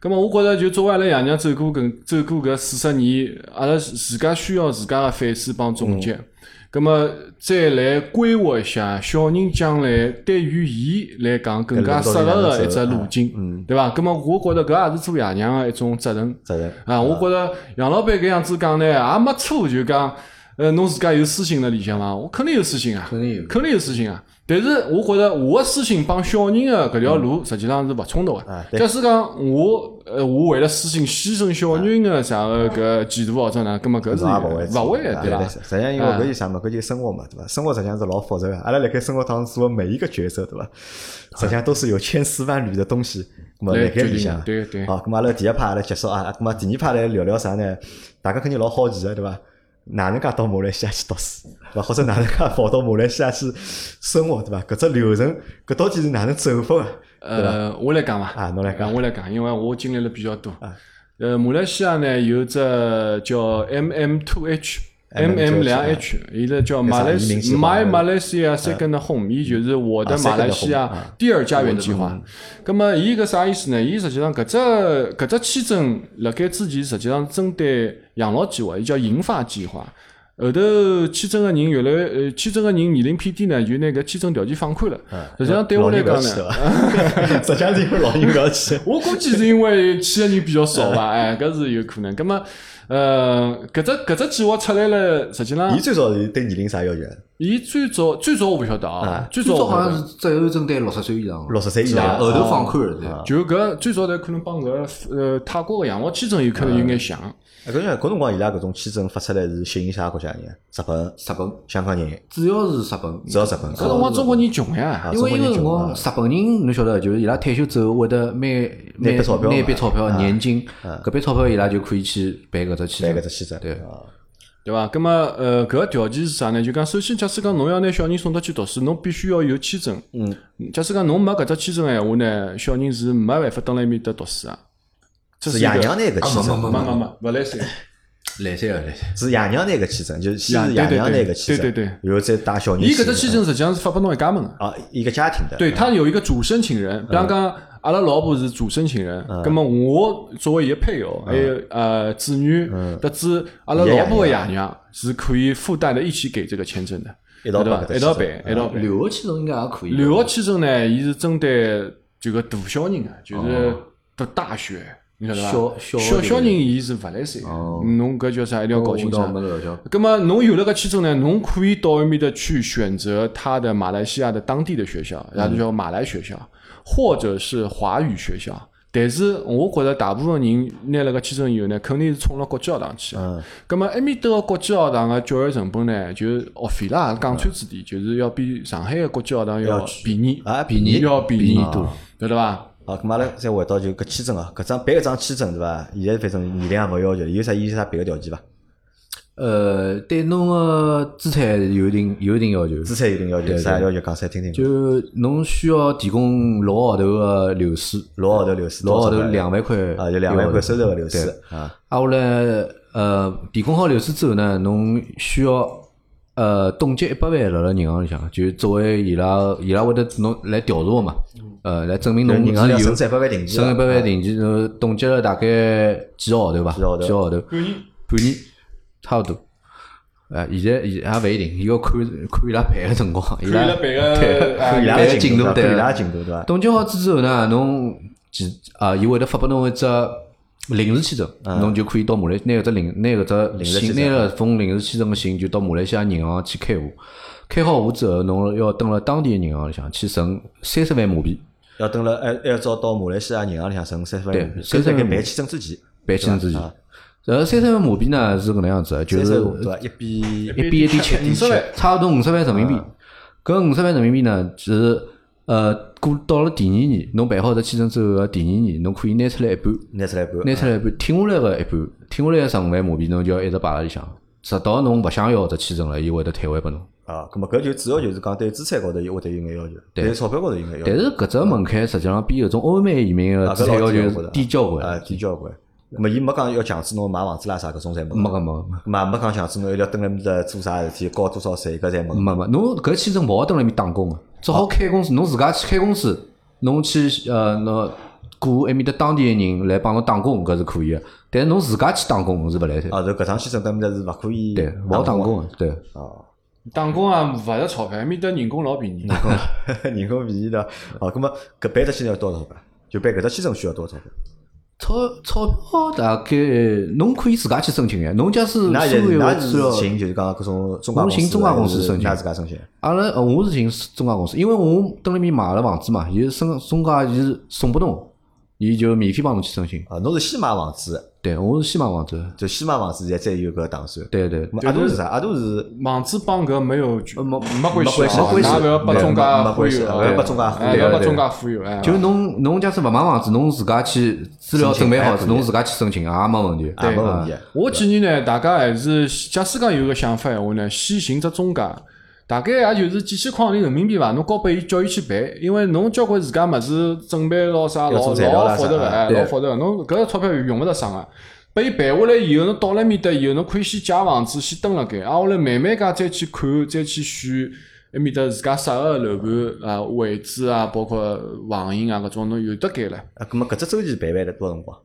Speaker 3: 咁么我觉着就作为阿拉爷娘走过搿走过搿四十年，阿拉自家需要自家个反思帮总结。咁么再来规划一下小人将来对于伊来讲更加适合个一只路径，对伐？咁么我觉着搿也是做爷娘个一种责任。
Speaker 1: 责任
Speaker 3: 啊，我觉着杨老板搿样子讲呢，也没错，就讲，呃，侬自家有私心辣里向伐？我肯定有私心啊，
Speaker 2: 肯定有
Speaker 3: 肯定有私心啊。但是我觉着我个私心帮小人个搿条路实际上是勿冲突个。
Speaker 1: 啊对
Speaker 3: 假使讲我，呃，我为了私心牺牲小人个啥个搿前途或者哪，葛末搿是
Speaker 1: 也勿会
Speaker 3: 勿会个，
Speaker 1: 啊
Speaker 3: 对伐？
Speaker 1: 实际上，因为搿就啥嘛，搿就生活嘛，对伐？生活实际上是老复杂个，阿拉辣盖生活当中做的每一个角色，对伐？实际上都是有千丝万缕的东西，咁么
Speaker 3: 来
Speaker 1: 辣盖里向。
Speaker 3: 对对
Speaker 1: 好，咁么阿拉第一趴来结束啊，咁么第二趴来聊聊啥呢？大家肯定老好奇个，对伐？哪能介到马来西亚去读书，对伐？或者哪能介跑到马来西亚去生活，对伐？搿只流程，搿到底是哪能走法个？对伐？
Speaker 3: 呃，我来讲伐，
Speaker 1: 啊侬来讲
Speaker 3: 我来讲，因为我经历了比较多。呃，马来西亚呢有只叫 MM Two H。M M 两 H，伊拉叫马来西
Speaker 1: 移民计划
Speaker 3: My Malaysia Second Home，伊就是我的
Speaker 1: 啊
Speaker 3: 马来西亚第二家园计划。咁么，伊搿啥意思呢？伊实际上搿只搿只签证辣盖之前实际上针对养老计划，伊叫银发计划。后头签证个人越来越，呃，签证个人年龄偏低呢，就拿搿签证条件放宽了。实际上对我来讲呢，
Speaker 1: 呢，实际上是因为老人勿要去。
Speaker 3: 我估计是因为去个人比较少吧，哎，搿是有可能。葛么，呃，搿只搿只计划出来了，实际上
Speaker 1: 伊最早是对年龄啥要求？
Speaker 3: 伊最早最早我勿晓得啊
Speaker 1: 啊，
Speaker 3: 最
Speaker 2: 最早好像是只有针对六十岁以上，
Speaker 1: 六十岁以上
Speaker 2: 后头放宽了，对。
Speaker 3: 就搿最早的可能帮搿呃泰国个养老签证有可能有眼像。
Speaker 1: 啊，搿像搿辰光伊拉搿种签证发出来是吸引啥国家人？日本、
Speaker 2: 日本
Speaker 1: 香港人，
Speaker 2: 主要是日本，
Speaker 1: 主要日本。
Speaker 3: 搿辰光中国人穷呀，
Speaker 2: 因为伊个辰光，
Speaker 1: 啊
Speaker 2: 日本人侬晓得，就是伊拉退休之后会得每每
Speaker 1: 拿笔钞票嘛
Speaker 2: 拿一笔钞票
Speaker 1: 啊
Speaker 2: 年金，搿笔钞票伊拉就可以去办搿只签证
Speaker 1: 办搿只。签证，
Speaker 2: 对
Speaker 1: 啊，
Speaker 3: 对伐？葛么呃，搿个条件是啥呢？就讲首先，假使讲侬要拿小人送到去读书，侬必须要有签证。嗯。假使讲侬没搿只签证个闲话呢，小人是没办法蹲辣埃面搭读书啊。这
Speaker 1: 是爷娘拿搿签证，
Speaker 3: 没没没勿来三。
Speaker 2: 来三个来三，
Speaker 1: 是爷娘拿搿签证，就是先是爷娘拿
Speaker 3: 对
Speaker 1: 搿签证，
Speaker 3: 对对对。
Speaker 1: 然后再带小人去。
Speaker 3: 伊搿只签证实际上是发拨侬一家门个。
Speaker 1: 啊，一个家庭的，
Speaker 3: 对，他有一个主申请人，比方讲，阿拉老婆是主申请人，葛么我作为伊个配偶，还有呃子女，得知阿拉老婆个爷娘是可以附带的一起给这个签证的，
Speaker 1: 一道
Speaker 3: 办？一道
Speaker 1: 办，
Speaker 3: 一道办。
Speaker 2: 留学签证应该也可以。
Speaker 3: 留学签证呢，伊是针对这个大小人啊，就是读大学，你晓得伐？
Speaker 2: 小小
Speaker 3: 小小人伊是勿来三，侬搿叫啥？一定要搞清
Speaker 2: 我倒
Speaker 3: 爽。
Speaker 2: 没了解。
Speaker 3: 咁么侬有了搿签证呢，侬可以到埃面的去选择他的马来西亚的当地的学校，然后叫马来学校，或者是华语学校。但是我觉着大部分人拿了搿签证以后呢，肯定是冲了国际学堂去。
Speaker 1: 嗯，
Speaker 3: 葛末埃面搭个国际学堂个教育成本呢，就学费啦，讲穿子点，就是要比上海个国际学堂要便宜，
Speaker 1: 啊，便宜
Speaker 3: 要便宜
Speaker 1: 多。
Speaker 3: 晓得伐？
Speaker 1: 好，咁阿拉再回到就搿签证啊，搿张办搿张签证对伐？现在反正年龄也勿要求，有啥有啥别个条件伐？
Speaker 2: 呃，对侬个资产有一定有一定要求，
Speaker 1: 资产有一定要求，啥要求讲出来听听。
Speaker 2: 就侬需要提供六个号头个流水，
Speaker 1: 六个号头流水，
Speaker 2: 六个号头两万块，
Speaker 1: 啊，就两万块收入个流水啊。
Speaker 2: 啊，我来呃，提供好流水之后呢，侬需要呃冻结一百万辣辣银行里向，就作为伊拉伊拉会得侬来调查个嘛，呃，来证明侬
Speaker 1: 银行里
Speaker 2: 有
Speaker 1: 向存一百万定期
Speaker 2: 剩一百
Speaker 1: 啊
Speaker 2: 万定期，侬冻结了大概几个号头吧？
Speaker 1: 几个号头
Speaker 2: 几个号头？
Speaker 3: 半年
Speaker 2: 半年，差勿多。呃，现在现也勿一定，伊要看看伊拉办个辰光，伊拉
Speaker 3: 办个
Speaker 1: 看伊拉
Speaker 2: 办
Speaker 1: 个 进度，
Speaker 2: 对
Speaker 1: 看伊拉个进度对伐？
Speaker 2: 冻结好之后呢，侬其啊，伊会得发拨侬一只临时签证，侬就可以到马来拿搿只临拿搿只信，拿了封临时签证个信，就到马来西亚银行去开户。开好户之后，侬要登了当地个银行里向去存三十万马币，
Speaker 1: 要登了，还还要照到马来西亚银行里向存三十万
Speaker 2: 对
Speaker 1: 马币
Speaker 2: ，30万
Speaker 1: 办签证之前，
Speaker 2: 办签证之前
Speaker 1: 啊。
Speaker 2: 然后三十万马币呢是搿能样子的，就是
Speaker 1: 对伐？一比
Speaker 2: 一比一点七，差不多五十万人民币。搿五十万人民币呢，就是呃，过到了第二年，侬办好这签证之后个第二年，侬可以拿出来一半，
Speaker 1: 拿出来一半，
Speaker 2: 拿出来一半，挺下来个一半，挺下来个十五万马币，侬就要一直摆辣里向，直到侬勿想要这签证了，伊会得退还拨侬。
Speaker 1: 啊，咁么搿就主要就是讲对资产高头伊会得有眼要求，对钞票高头有眼要求。
Speaker 2: 但是搿只门槛实际上比搿种欧美移民个
Speaker 1: 啊，
Speaker 2: 资产要求
Speaker 1: 低
Speaker 2: 交
Speaker 1: 啊，
Speaker 2: 关，
Speaker 1: 低交关。咁么伊没讲要强制侬买房子啦啥搿种侪没
Speaker 2: 没个没个。
Speaker 1: 嘛没讲强制侬一定要蹲辣面搭做啥事体，交多少税，搿侪没。
Speaker 2: 没没，侬搿签证勿好蹲辣面打工个，只好开公司，侬自家去开公司，侬去呃侬雇埃面搭当地个人来帮侬打工，搿是可以个。但是侬自家去打工是勿来三，
Speaker 1: 啊，就搿趟签证蹲面搭是勿可以
Speaker 2: 对，勿好打
Speaker 1: 工
Speaker 2: 工个，对。
Speaker 1: 哦。
Speaker 3: 打工啊，勿值钞票，埃面搭人工老便宜。
Speaker 1: 人工 便宜的，哦，咁么搿办只签证要多少钞票？就办搿只签证需要多少钞票？
Speaker 2: 钞钞票大概侬可以自家去申请个，侬假使
Speaker 1: 那
Speaker 2: 所有
Speaker 1: 也那
Speaker 2: 个资料
Speaker 1: 是，寻就是讲搿种中介公司，
Speaker 2: 我寻中介公司申请
Speaker 1: 自家申请。
Speaker 2: 阿拉呃我是寻中介公司，因为我蹲辣面买了房子嘛，伊申中介伊是送拨侬，伊就免费帮侬去申请。
Speaker 1: 啊，侬是先买房子，
Speaker 2: 对，我是先买房子，
Speaker 1: 就先买房子，现在再有个打算。
Speaker 2: 对对
Speaker 1: 阿杜是啥？阿杜是
Speaker 3: 房子帮搿没有
Speaker 2: 呃没
Speaker 3: 没关系啊，
Speaker 1: 没关系
Speaker 3: 㑚勿要拨
Speaker 1: 没
Speaker 3: 中介
Speaker 1: 没
Speaker 3: 忽悠啊，
Speaker 1: 关系勿要拨中介忽悠
Speaker 3: 哎勿要拨
Speaker 2: 对
Speaker 3: 中介忽悠，哎，
Speaker 2: 就侬侬假使勿买房子，侬自家去资料准备好，侬自家去申请也没问题。
Speaker 1: 也没问题。
Speaker 3: 我建议呢，大家还是假使讲有个想法闲话呢，先寻只中介，大概也就是几千块钿人民币伐，侬交拨伊叫伊去办，因为侬交关自家物事准备咯啥老老复杂个，哎，老复杂个，侬搿个钞票用勿着省个。拨伊办下来以后，侬到了埃面搭以后，侬可以先借房子，先蹲辣盖，挨下来慢慢介再去看，再去选埃面搭自家适合个楼盘啊、位置啊，包括房型啊搿种，侬有得拣了。
Speaker 1: 啊，咁么搿只周期办办了多少辰光？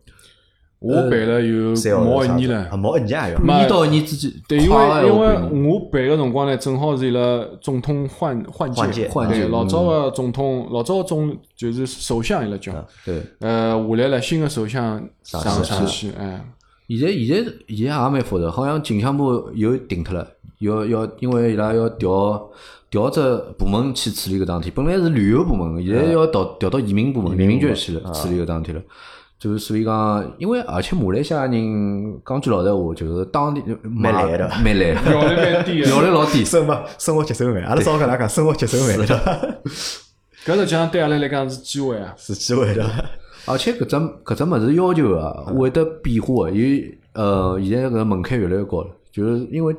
Speaker 3: 我办了有毛一年了
Speaker 1: 啊，。毛一年也要。
Speaker 3: 嘛
Speaker 2: 半年到一年之间，
Speaker 3: 对，因为因为我办个辰光呢，正好是伊拉总统换换
Speaker 1: 换届
Speaker 2: 换届
Speaker 3: 对，老早
Speaker 2: 嗯
Speaker 3: 个总统，老早个总就是首相伊拉叫，
Speaker 2: 对。
Speaker 3: 呃，下来了新个首相上
Speaker 1: 上
Speaker 3: 上去，哎，
Speaker 2: 现在现在现在也蛮复杂，好像进项目又停脱了，要要因为伊拉要调调只部门去处理搿桩事体，本来是旅游部门，现在要调调到移民部门、移民局去了处理搿桩事体了。就是所以讲，因为而且马来西亚人讲句老实话，就是当地
Speaker 1: 蛮懒的
Speaker 2: 蛮懒，
Speaker 3: 效率蛮低
Speaker 2: 效率。老低。
Speaker 1: 生活生活节奏慢，阿拉早跟㑚讲，生活节奏慢？
Speaker 3: 搿实际上对阿拉来讲是机会啊。
Speaker 1: 是机会的。
Speaker 2: 而且搿只搿只物事要求啊，会得变化个。伊呃，现在搿门槛越来越高了，就是因为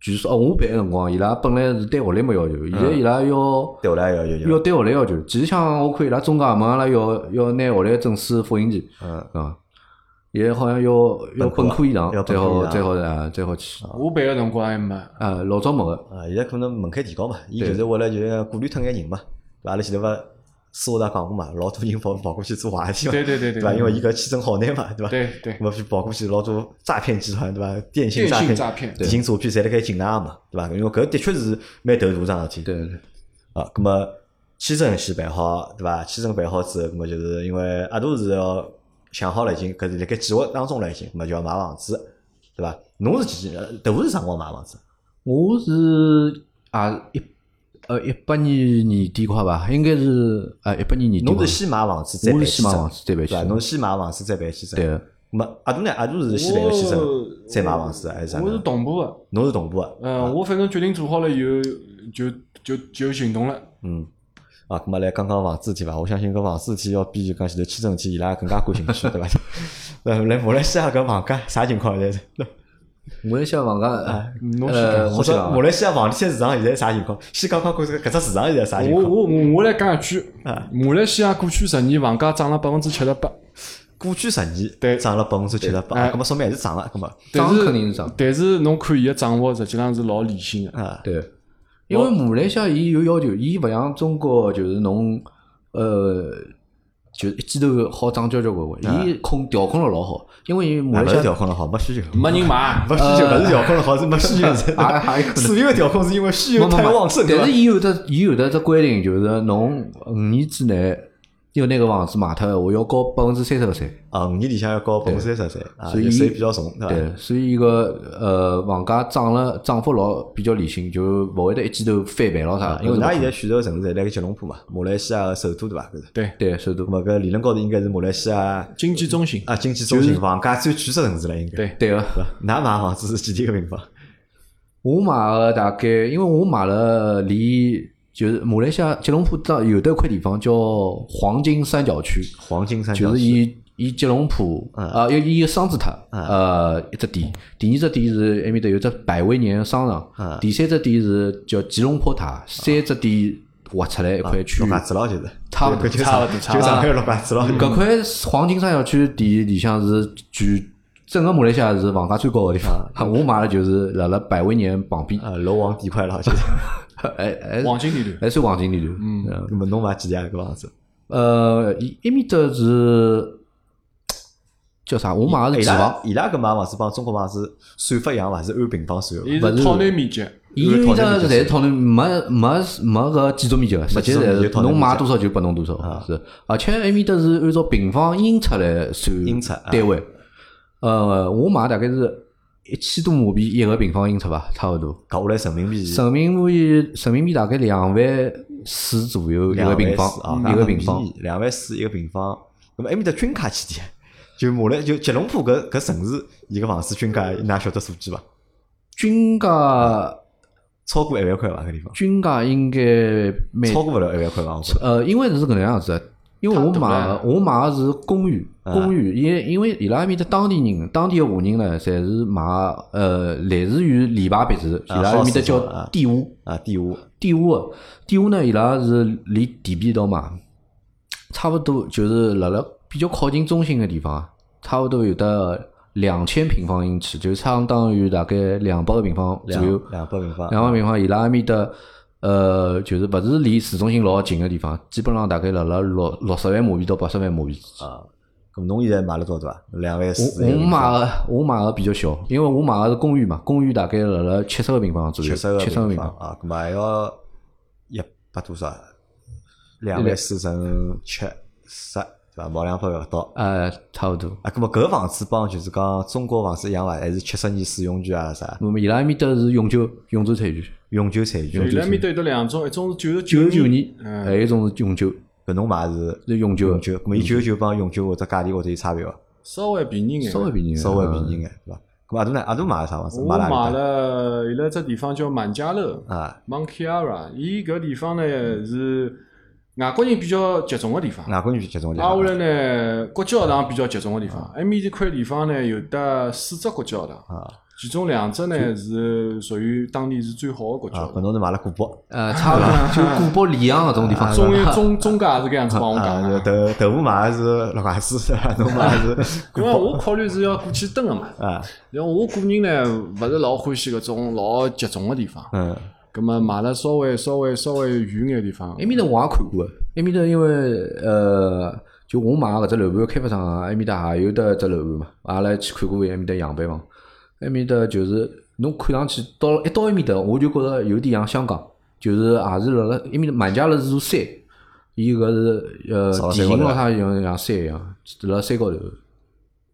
Speaker 2: 据说哦，我办个辰光，伊拉本来是对学历没要求，现在伊拉要
Speaker 1: 对学历要要
Speaker 2: 要对学历要求。其实像我看伊拉中介问阿拉要要拿学历证书复印件，
Speaker 1: 嗯
Speaker 2: 啊，现在好像要要本科以上
Speaker 1: 要本
Speaker 2: 才好
Speaker 1: 科以上
Speaker 2: 才好啊，才好去。
Speaker 3: 我办个辰光还没，
Speaker 2: 啊，老早没个，
Speaker 1: 啊，现在可能门槛提高嘛，伊就是为了就是过滤脱眼人嘛，对伐？阿拉前头勿私下头讲过嘛，老多人跑跑过去做坏事
Speaker 3: 对对对对
Speaker 1: 对伐？因为伊搿签证好难嘛，对吧？
Speaker 3: 对对
Speaker 1: 那么就跑过去老多诈骗集团，对吧？电信
Speaker 3: 电信
Speaker 1: 诈骗、
Speaker 3: 诈骗
Speaker 1: 电信诈骗侪辣盖境内嘛，对吧？因为搿的确是蛮头大桩事体。
Speaker 2: 对对对
Speaker 1: 啊，葛么签证先办好，对吧？签证办好之后，葛么就是因为阿杜是要想好了，已经搿是辣盖计划当中了，已经，咁么就要买房子，对吧？侬是几呃豆腐是啥辰光买房子？
Speaker 2: 我是啊一呃一八年年底快伐，应该是呃一八年年底吧
Speaker 1: 侬是。先买房子再
Speaker 2: 我
Speaker 1: 办签证，
Speaker 2: 是先买房子再办
Speaker 1: 对伐？
Speaker 2: 签证
Speaker 1: 侬先买房子再办签证。
Speaker 2: 对个，
Speaker 1: 那么阿杜呢？阿杜是先办个签证再买房子还是啥
Speaker 3: 我是？同步的。
Speaker 1: 侬是同步个。
Speaker 3: 嗯，我反正决定做好了以后，就就就行动了。
Speaker 1: 嗯。啊，咁么来讲讲房子事体伐？我相信搿房子事体要比就讲前头签证事体伊拉更加感兴趣，对伐？呃，来马来西亚搿房价啥情况现在？
Speaker 2: 马来西亚房价，
Speaker 3: 侬先
Speaker 2: 呃，
Speaker 3: 讲
Speaker 1: 或者马来西亚房地产市场现在啥情况？先讲讲看搿搿只市场现在啥情况？
Speaker 3: 我我我我来讲一句，
Speaker 1: 啊
Speaker 3: 马来西亚过去十年房价涨了百分之七十八，
Speaker 1: 过去十年
Speaker 3: 对
Speaker 1: 涨了百分之七十八，
Speaker 3: 哎
Speaker 1: 啊，搿么说明还是涨了，搿么
Speaker 2: 涨
Speaker 3: 但是
Speaker 2: 肯定是涨
Speaker 3: 但是侬看伊个涨幅实际上是老理性的。
Speaker 1: 啊，
Speaker 2: 对，因为马来西亚伊有要求，伊勿像中国就是侬呃，就一记头好涨交交关关，伊控调控了老好，因为伊马来西亚
Speaker 1: 调控了好，没需求，
Speaker 3: 没人买，
Speaker 1: 没需求，勿是调控了好，是没需求噻。
Speaker 2: 还还有可能
Speaker 1: 所有的调控是因为需求太旺盛，
Speaker 2: 但是？伊有的伊有的只规定，就是侬五年之内要拿个房子卖脱的话，要交百分之三十个税。
Speaker 1: 啊，五年里向要交百分之三十税，啊，
Speaker 2: 所以
Speaker 1: 就税比较重，对伐？
Speaker 2: 对，所以伊个呃房价涨了涨幅老比较理性，就勿会得一记头翻倍咯啥。因为
Speaker 1: 㑚现在选择个城市侪辣盖吉隆坡嘛，马来西亚个首都对伐？
Speaker 3: 对，
Speaker 2: 对首都
Speaker 1: 搿理论高头应该是马来西亚
Speaker 3: 经济中心。
Speaker 1: 啊经济中心房价最贵个城市了，应该。
Speaker 3: 对
Speaker 2: 对个。
Speaker 1: 对伐？㑚买房子是几钿个平方？
Speaker 2: 我买个大概，因为我买了离就是马来西亚吉隆坡到有的一块地方叫黄金三角区，
Speaker 1: 黄金三角
Speaker 2: 就是
Speaker 1: 区
Speaker 2: 以以吉隆坡啊，有一个双子塔，呃，一只店，第二只店是埃面搭有只百威年商场，第三只店是叫吉隆坡塔，三只店划出来一块区。域
Speaker 1: 陆。家嘴咯，就是。
Speaker 2: 差不多
Speaker 1: 搿就
Speaker 3: 差不多
Speaker 1: 就上海陆家嘴咯。
Speaker 2: 搿块黄金三角区店里向是全整个马来西亚是房价最高的地方，我买的就是辣辣百威年旁边，
Speaker 1: 啊，楼王地块了，就是。
Speaker 2: 还还
Speaker 3: 黄金地段，
Speaker 2: 还算黄金地段。嗯，
Speaker 1: 那么侬买几钿啊？搿房子？
Speaker 2: 呃，伊埃面搭是叫啥？我买的
Speaker 1: 伊
Speaker 2: 是住房
Speaker 1: 拉，伊拉搿买房子帮中国房子算法一样伐？是按平方算个。
Speaker 3: 伊是套内面积，
Speaker 2: 伊埃面搭侪是讨论没没没个建筑面积个，实际
Speaker 1: 建筑面积
Speaker 2: 是侬买多少就拨侬多少，是。而且埃面搭是按照平方英尺来算
Speaker 1: 英尺啊
Speaker 2: 单位。呃，我买大概是一千多马币一个平方英尺吧，差勿多。
Speaker 1: 搞下来人民币
Speaker 2: 人民币人民币大概两万四左右一
Speaker 1: 两
Speaker 2: 个平方
Speaker 1: 啊，，
Speaker 2: 一个平方。，
Speaker 1: 两万四一个平方。那么埃面搭均价几钿？就马来就吉隆坡搿搿城市，伊个房子均价，㑚晓得数据伐？
Speaker 2: 均价
Speaker 1: 超过一万块伐？搿地方
Speaker 2: 均价应该蛮
Speaker 1: 超过勿了一万块伐？
Speaker 2: 呃，因为是搿能样子的，因为我买我买个是公寓，
Speaker 1: 啊
Speaker 2: 公寓，因因为伊拉埃面的当地人，当地个华人呢，侪是买呃类似于联排别墅，伊拉埃面的叫
Speaker 1: 啊
Speaker 2: 地屋，
Speaker 1: 啊，地屋
Speaker 2: 地屋个地屋呢，伊拉是离地皮一道买，差不多就是辣辣比较靠近中心个地方，差不多有的两千平方英尺，就相当于大概两百个平方左右。
Speaker 1: 两两百平方，
Speaker 2: 两百平方，伊拉埃面搭，呃，就是勿是离市中心老近个地方，基本上大概辣辣六六十万马币到八十万马币之间。
Speaker 1: 啊。咁侬现在买了多少对伐？两万四。
Speaker 2: 我我买个我买个比较小，因为我买个是公寓嘛，公寓大概辣辣七十个平方左右，
Speaker 1: 七十个
Speaker 2: 七十个平方。
Speaker 1: 啊，咁么还要一百多少？两万四乘七十，对伐？毛两百勿到。
Speaker 2: 呃，差勿多。
Speaker 1: 啊，咁么搿房子帮就是讲中国房子一样伐？还是七十年使用权啊啥？
Speaker 2: 那么伊拉埃面搭是永久永久产权，
Speaker 1: 永久产权
Speaker 3: 伊。拉埃面搭有得两种，一种是九十
Speaker 2: 九十九年，
Speaker 3: 嗯
Speaker 2: 还有一种是永久，
Speaker 1: 搿侬买是
Speaker 2: 是永久的，
Speaker 1: 永久，咾么伊九十九帮永久或者价钿或者有差别伐？
Speaker 3: 稍微便宜眼，
Speaker 2: 稍微便宜眼，
Speaker 1: 稍微便
Speaker 2: 嗯
Speaker 1: 宜眼，对伐？咁么阿杜呢？阿杜买了啥房子？
Speaker 3: 我买
Speaker 1: 买
Speaker 3: 了伊拉只地方叫满家乐
Speaker 1: 搭啊
Speaker 3: ，（Monkiara），伊搿地方呢是外国人比较集中个地方。
Speaker 1: 外国人集中个地
Speaker 3: 挨下
Speaker 1: 方。
Speaker 3: 来呢，国际学堂比较集中个地方，埃面这块地方呢有得四只国际学堂，
Speaker 1: 啊
Speaker 3: 其中两只呢是属于当地是最好个国
Speaker 1: 啊，
Speaker 3: 教堂。
Speaker 1: 搿侬是买了古堡
Speaker 2: 呃，差勿多，就古堡里昂搿种地方。
Speaker 3: 中中中介是搿样子帮我
Speaker 1: 啊，
Speaker 3: 讲
Speaker 1: 就
Speaker 3: 的，
Speaker 1: 豆豆腐买的是陆家嘴，对伐？侬买是古
Speaker 3: 因为我考虑是要过去蹲个嘛。
Speaker 1: 啊，
Speaker 3: 然后我个人呢，勿是老欢喜搿种老集中个地方，
Speaker 1: 嗯
Speaker 3: 葛么买了稍微稍微稍微远眼地方
Speaker 2: 埃。面搭我也看过个，埃面搭因为呃，就我买搿只楼盘开发商啊，埃面搭也有得只楼盘嘛，阿拉去看过埃面搭样板房，埃面搭就是侬看上去到一到埃面搭，我就觉着有点像香港，就是也是辣辣埃面搭满家乐是座山，伊搿是呃地形咯
Speaker 1: 山高头
Speaker 2: 啥像像山一样，辣山高头。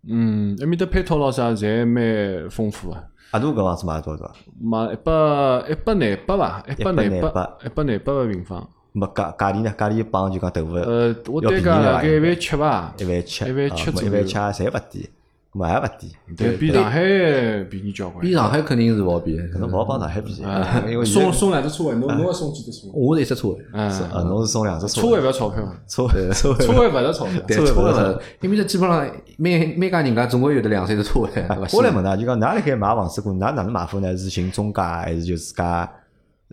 Speaker 3: 嗯，埃面搭配套咾啥侪蛮丰富个。
Speaker 1: 阿杜搿房子买了多少？
Speaker 3: 买一百一百廿八伐，一百廿
Speaker 1: 100
Speaker 3: 八，一百廿八个平方。
Speaker 1: 没价价钿呢？价钿帮就讲豆腐
Speaker 3: 呃，我
Speaker 1: 要
Speaker 3: 单价大概一万七伐，
Speaker 1: 一万七，
Speaker 3: 一万七
Speaker 1: 啊
Speaker 3: 左右
Speaker 1: 一万七侪勿低，搿么还勿低。
Speaker 3: 对比上海便宜交关。
Speaker 2: 比上海肯定是勿好比。
Speaker 1: 搿能勿好帮上海比，
Speaker 3: 啊
Speaker 1: 因为
Speaker 3: 送送两只车位，侬侬要送几只车位？
Speaker 2: 我是一只车位，
Speaker 3: 嗯，
Speaker 1: 啊，侬是送两只
Speaker 3: 车位车位勿要钞票，
Speaker 1: 车位车位
Speaker 3: 车位勿要钞票。
Speaker 2: 对，
Speaker 1: 车位
Speaker 2: 车位
Speaker 1: 勿是
Speaker 2: 是，因为这基本上每每家人家总归有得两三只车位？
Speaker 1: 我来问㑚，就讲㑚辣盖买房子过，㑚哪能买法呢？是寻中介还是就自家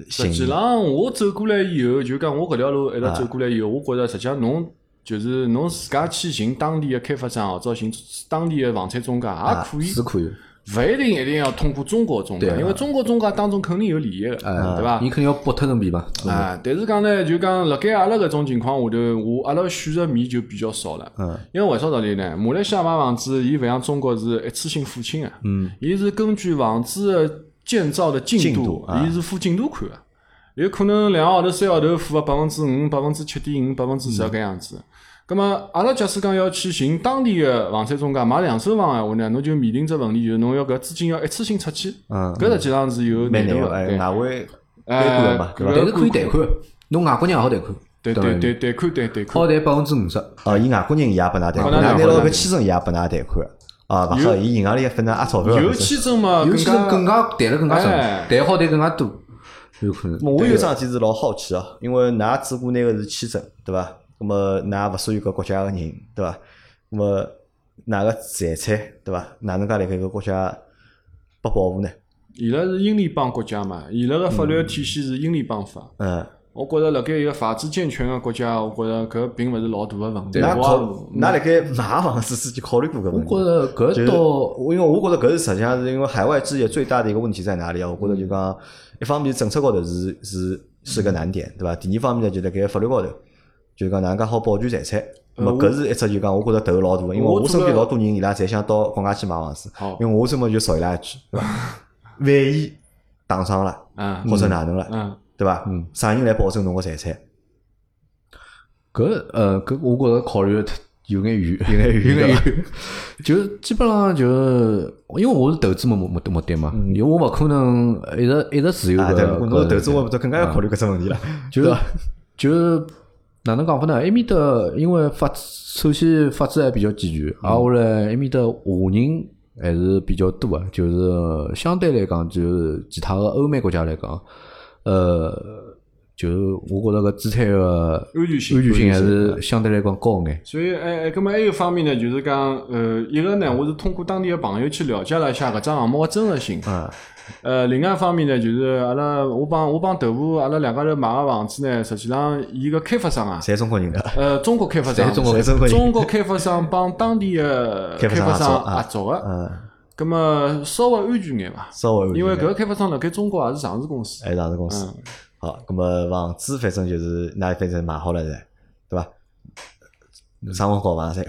Speaker 3: 实
Speaker 1: 寻？
Speaker 3: 际上，我走过来以后，就讲我搿条路一直走过来以后，我觉着实际上侬就是侬自家去寻当地的开发商，或者寻当地的房产中介也可以，
Speaker 2: 是可以，
Speaker 3: 勿一定一定要通过中国中介，因为中国中介当中肯定有利益个，
Speaker 2: 哎，
Speaker 3: 对伐？
Speaker 2: 伊肯定要剥脱成皮嘛。
Speaker 3: 啊，但是讲呢，就讲辣盖阿拉搿种情况下头，我阿拉选择面就比较少了。
Speaker 1: 嗯，
Speaker 3: 因为为啥道理呢？马来西亚买房子，伊勿像中国是一次性付清个，嗯，伊是根据房子的建造的进
Speaker 1: 进
Speaker 3: 度伊是付进度款个。有可能两个号头、三个号头付个百分之五、百分之七点五、百分之十搿样子。咁么，阿拉假使讲要去寻当地个房产中介买两手房个话呢，侬就面临只问题，就是侬要搿资金要一次性出去，
Speaker 1: 嗯
Speaker 3: 搿实际上是有难度个。
Speaker 1: 蛮难个，哎，
Speaker 3: 对
Speaker 1: 外汇
Speaker 3: 哎
Speaker 1: 监管嘛，对伐？
Speaker 2: 但是可以贷款，侬外国人也好贷款，
Speaker 3: 对对对，贷款贷贷款
Speaker 2: 好。贷百分之五十。
Speaker 1: 哦，伊外国人伊也拨㑚贷款，拿到搿签证伊也拨㑚贷款。啊，勿好，伊银行里分㑚压钞票。
Speaker 3: 有签证嘛，
Speaker 2: 有签证更加贷了更加
Speaker 3: 哎
Speaker 2: 深，贷好贷更加多，有可能。
Speaker 1: 我有桩事体是老好奇哦，因为㑚只顾拿个是签证，对伐？那么㑚勿属于搿国家个人，对伐？那么㑚个财产，对伐？哪能介辣盖搿国家被保护呢？
Speaker 3: 伊拉是英联邦国家嘛，伊拉个法律体系是英联邦法。
Speaker 1: 嗯，
Speaker 3: 我觉着辣盖一个法制健全个国家，我觉着搿并勿是老大个问题。
Speaker 1: 㑚
Speaker 3: 我
Speaker 1: 考，㑚辣盖买房子之前考虑过搿
Speaker 2: 我
Speaker 1: 问题？
Speaker 2: 觉着搿倒
Speaker 1: 因为我觉得搿是实际上是因为海外置业最大的一个问题在哪里啊？我觉着就讲一方面政策高头是是是个难点，对伐？第二方面呢，就辣盖法律高头，就讲哪能介好保全财产。那么搿是一只就讲我觉着头老大个，因为我身边老多人伊拉侪想到国外去买房子，因为我专门就说伊拉一句，对伐？万一打伤了
Speaker 3: 嗯。
Speaker 1: 或者哪能了，
Speaker 3: 嗯，
Speaker 1: 对伐？啥人来保证侬个财产？
Speaker 2: 搿呃搿我觉着考虑得有眼远，
Speaker 1: 有眼远
Speaker 2: 有眼远。就基本上就因为我是投资目目目目的嘛，因为我勿可能一直一直持有
Speaker 1: 啊，
Speaker 2: 搿
Speaker 1: 对，侬投资我不更加要考虑搿只问题了，
Speaker 2: 就是就是哪能讲法呢？埃面搭因为法制首先法制还比较健全，挨下来埃面搭华人还是比较多个，就是相对来讲，就是其他个欧美国家来讲，呃，就是我觉着搿资产个
Speaker 3: 安全性
Speaker 2: 安全性还是相对来讲高眼。
Speaker 3: 所以，哎哎，葛么还有方面呢，就是讲，呃，一个呢，我是通过当地的朋友去了解了一下搿只项目个真实性。
Speaker 1: 嗯，
Speaker 3: 呃，另外一方面呢，就是阿拉我帮我帮豆腐阿拉两家头买个房子呢，实际上伊个开发商啊，
Speaker 1: 侪中国人个，
Speaker 3: 呃，中国开发商，
Speaker 2: 侪中国
Speaker 1: 侪中国人，
Speaker 3: 中国开发商帮当地的
Speaker 1: 开发商合
Speaker 3: 合作个，
Speaker 1: 嗯，
Speaker 3: 葛么稍微安全眼伐？
Speaker 1: 稍微安全
Speaker 3: 因为搿个开发商辣盖中国也是上市公司。
Speaker 1: 还是上市公司。好，咁么房子反正就是那反正买好了噻，对伐？啥辰光交房噻？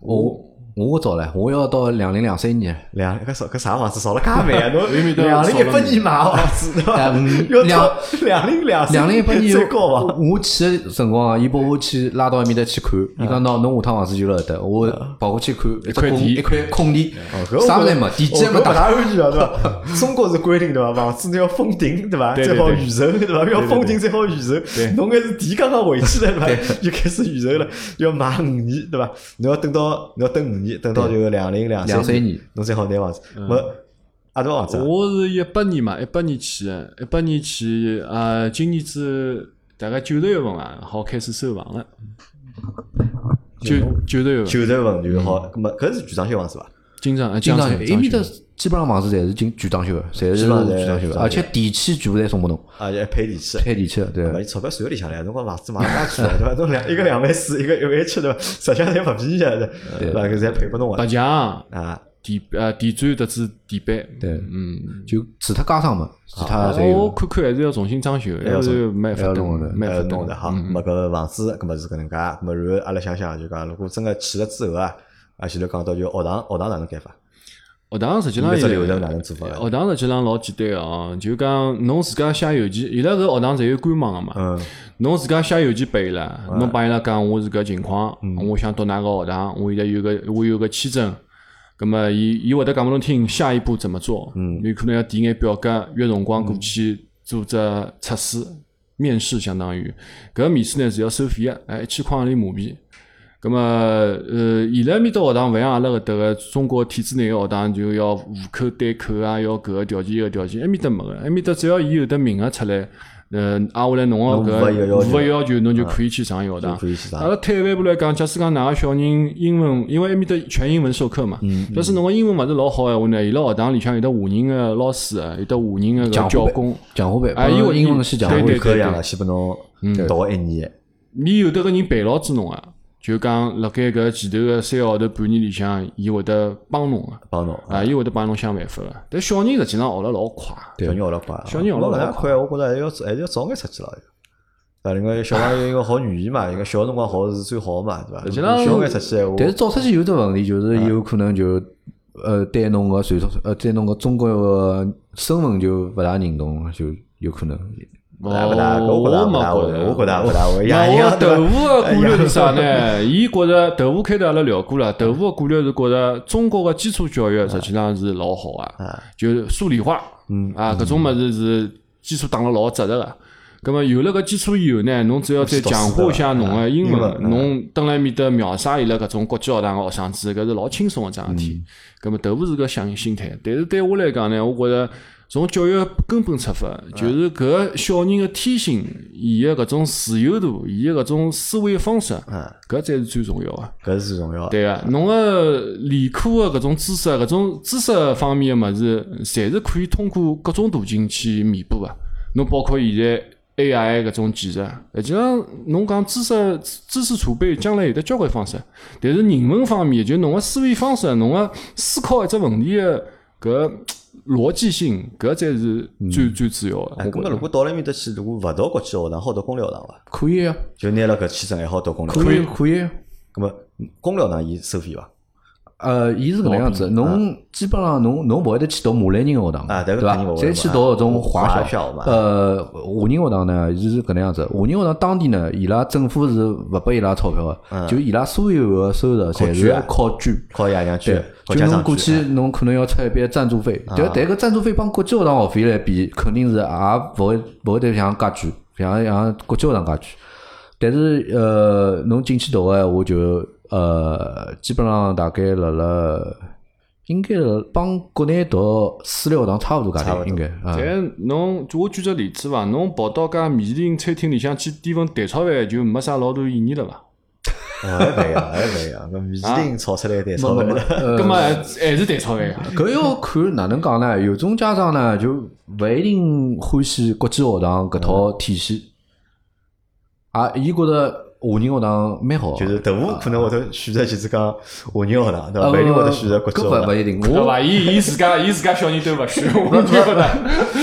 Speaker 2: 我我早了，我要到两零两三年，
Speaker 1: 两搿少搿啥房子少了介慢啊！侬 两零一八年买房子对伐
Speaker 2: 两
Speaker 1: 到两零两
Speaker 2: 两零一八年
Speaker 1: 最高伐？
Speaker 2: 我去个辰光啊，伊把我去拉到埃面搭去看，伊讲喏，侬下趟房子就辣搿搭，我跑过去看一
Speaker 3: 块地
Speaker 2: 一块空地，啥物事没，地基还没打。
Speaker 1: 安全啊，对伐？中国是规定对伐？房子你要封顶对伐？
Speaker 3: 对对对
Speaker 1: 再好预售对伐？要封顶再好预售。侬还是地刚刚回去了对伐？就开始预售了，要买五年对伐？侬要等到侬要等五年，等到就两零两
Speaker 2: 两三年，
Speaker 1: 侬才好拿房子。没阿多房子啊？
Speaker 3: 我是一八年嘛，一八年去的，一八年去啊，今年子大概九十月份啊，好开始收房了。九九十月份，
Speaker 1: 九十月份就好，那么搿是局长修房是伐？
Speaker 3: 经常啊，
Speaker 2: 经常
Speaker 3: 江
Speaker 2: 埃面搭基本上房子侪是进全装修的，侪是
Speaker 1: 基本
Speaker 2: 全装修的，而且电器全部侪送拨侬，
Speaker 1: 啊，要配电器。
Speaker 2: 配电器的，对
Speaker 1: 勿，。伊钞票算里向来，侬讲房子买哪去了，对伐？侬两一个两万四，一个一万七，对伐？实际上侪勿便宜的，对伐？搿侪配拨侬个
Speaker 3: 白墙、
Speaker 1: 啊。
Speaker 3: 地呃地砖特子地板，
Speaker 2: 对，
Speaker 3: 嗯，
Speaker 2: 就除脱加上嘛，其他
Speaker 3: 啊
Speaker 2: 侪有。
Speaker 3: 我看看还是要重新装修，要不然没法弄的，没法弄的。
Speaker 1: 呃弄的好，咁么搿房子，搿么是搿能介，咁么然后阿拉想想就讲，如果真个去了之后啊，啊前头讲到就学堂，学堂哪能改法？
Speaker 3: 学堂实际上也
Speaker 1: 程哪能做法个？
Speaker 3: 学堂实际上老简单个哦，就讲侬自家写邮件，伊拉搿学堂侪有官网个嘛。
Speaker 1: 嗯，
Speaker 3: 侬自家写邮件拨伊拉，侬帮伊拉讲我是搿情况，我想读哪个学堂，我现在有个我有个签证，咁么，伊伊会得讲拨侬听下一步怎么做。嗯，有可能要填眼表格，约辰光过去做只测试、面试，相当于搿面试呢是要收费个，哎，一千块洋钿马币。咁么，呃，伊拉埃面搭学堂勿像阿拉搿搭个中国体制内个学堂，就要户口对口啊，要搿个条件搿个条件，埃面搭没个，埃面搭只要伊有得名额出来，呃，挨下来侬个
Speaker 1: 侬符合一个要求
Speaker 3: 搿符合要求，侬就可以去上伊学堂。
Speaker 1: 可以去上
Speaker 3: 阿拉退一万步来讲，假使讲㑚个小人英文，因为埃面搭全英文授课嘛，假使侬个英文勿是老好闲话呢，伊拉学堂里向有得华人个老师啊，有得华人个搿教工，
Speaker 2: 讲话班，
Speaker 3: 哎因为
Speaker 2: 英文是讲话
Speaker 3: 对对
Speaker 2: 班，
Speaker 1: 搿样个，先拨侬读一年，
Speaker 3: 你有得个人陪牢住侬啊，就讲辣盖搿前头个三个号头、半年里向，伊会得帮侬个。
Speaker 1: 帮侬。
Speaker 3: 啊，伊会得帮侬想办法个。但小人实际上学了老快，
Speaker 1: 小人学了快，
Speaker 3: 小人学了老
Speaker 1: 快，我觉着还是要还是要早眼出去了。啊，另外小朋友因为学语言嘛，应该小辰光学是最好嘛，对伐？
Speaker 3: 实际上
Speaker 1: 小眼出去闲话，
Speaker 2: 但是早出去有只问题，就是有可能就呃对侬个传统呃对侬个中国个身份就勿大认同，就有可能。
Speaker 1: 勿大勿大，
Speaker 3: 我
Speaker 1: 我觉着勿
Speaker 3: 没觉
Speaker 1: 大会，
Speaker 3: 着
Speaker 1: 我觉着勿大会。
Speaker 3: 那我豆腐个顾虑是啥
Speaker 1: 哎
Speaker 3: 呢？伊觉着豆腐开头阿拉聊过了，豆腐个顾虑是觉着中国个基础教育实际上是老好啊，就数理化，嗯啊，搿种物事是基础打了老扎实个。葛么有了搿基础以后呢，侬只要再强化一下侬个英
Speaker 1: 英文
Speaker 3: 文，侬蹲辣埃面搭秒杀伊拉搿种国际学堂个学生子，搿是老轻松个桩事体。葛么豆腐是搿想心态，但是对我来讲呢，我觉着。从教育根本出发，就是搿个小人个天性，伊个搿种自由度，伊个搿种思维方式，搿才是最重要个。
Speaker 1: 搿是最重要。
Speaker 3: 对个，侬个理科个搿种知识，搿种知识方面个物事，侪是可以通过各种途径去弥补个。侬包括现在 AI 搿种技术，实际上侬讲知识知识储备，将来有得交关方式，但是人文方面，就侬个思维方式，侬个思考一只问题个搿逻辑性，搿才是最最主要个。
Speaker 1: 哎，
Speaker 3: 我觉着。
Speaker 1: 咁么如果到了埃面搭去，如果勿读国际学堂，好读公立学堂伐？
Speaker 2: 可以啊，
Speaker 1: 就拿了搿签证还好读公立学堂。
Speaker 2: 可以可以。
Speaker 1: 咁么公立学堂伊收费伐？
Speaker 2: 呃，伊是搿能样子，侬基本上侬侬勿会得去读马来人个学堂，对伐
Speaker 1: 个肯定勿？会
Speaker 2: 再去读搿种华
Speaker 1: 华校嘛
Speaker 2: 呃，华人学堂呢，伊是搿能样子。华人学堂当地呢，伊拉政府是勿拨伊拉钞票个，就伊拉所有个收入侪是靠捐。
Speaker 1: 靠爷娘捐
Speaker 2: 就侬过。去侬可能要出一笔赞助费，但但搿赞助费帮国际学堂学费来比，肯定是也勿会勿会得像介贵，像像国际学堂介贵。但是呃，侬进去读个闲话就呃，基本上大概辣辣应该辣帮国内读私立学堂差勿多价钿，应该啊。
Speaker 3: 但侬就我举个例子伐，侬跑到家米其林餐厅里向去点份蛋炒饭，就没啥老大意义了伐？
Speaker 1: 哦，还勿一样，勿一样。搿米其林炒出来的蛋炒饭
Speaker 2: 没没没，呃
Speaker 3: 葛么还是蛋炒饭呀？
Speaker 2: 搿要看哪能讲呢？有种家长呢，就勿一定欢喜国际学堂搿套体系，啊，伊觉着华人学堂蛮好，
Speaker 1: 就是豆腐可能会得选择就是讲华人学堂，对伐？勿一定会得选择国际学堂。
Speaker 2: 勿勿一定，我
Speaker 3: 对伐？伊伊自家伊自家小人都勿选，我觉得。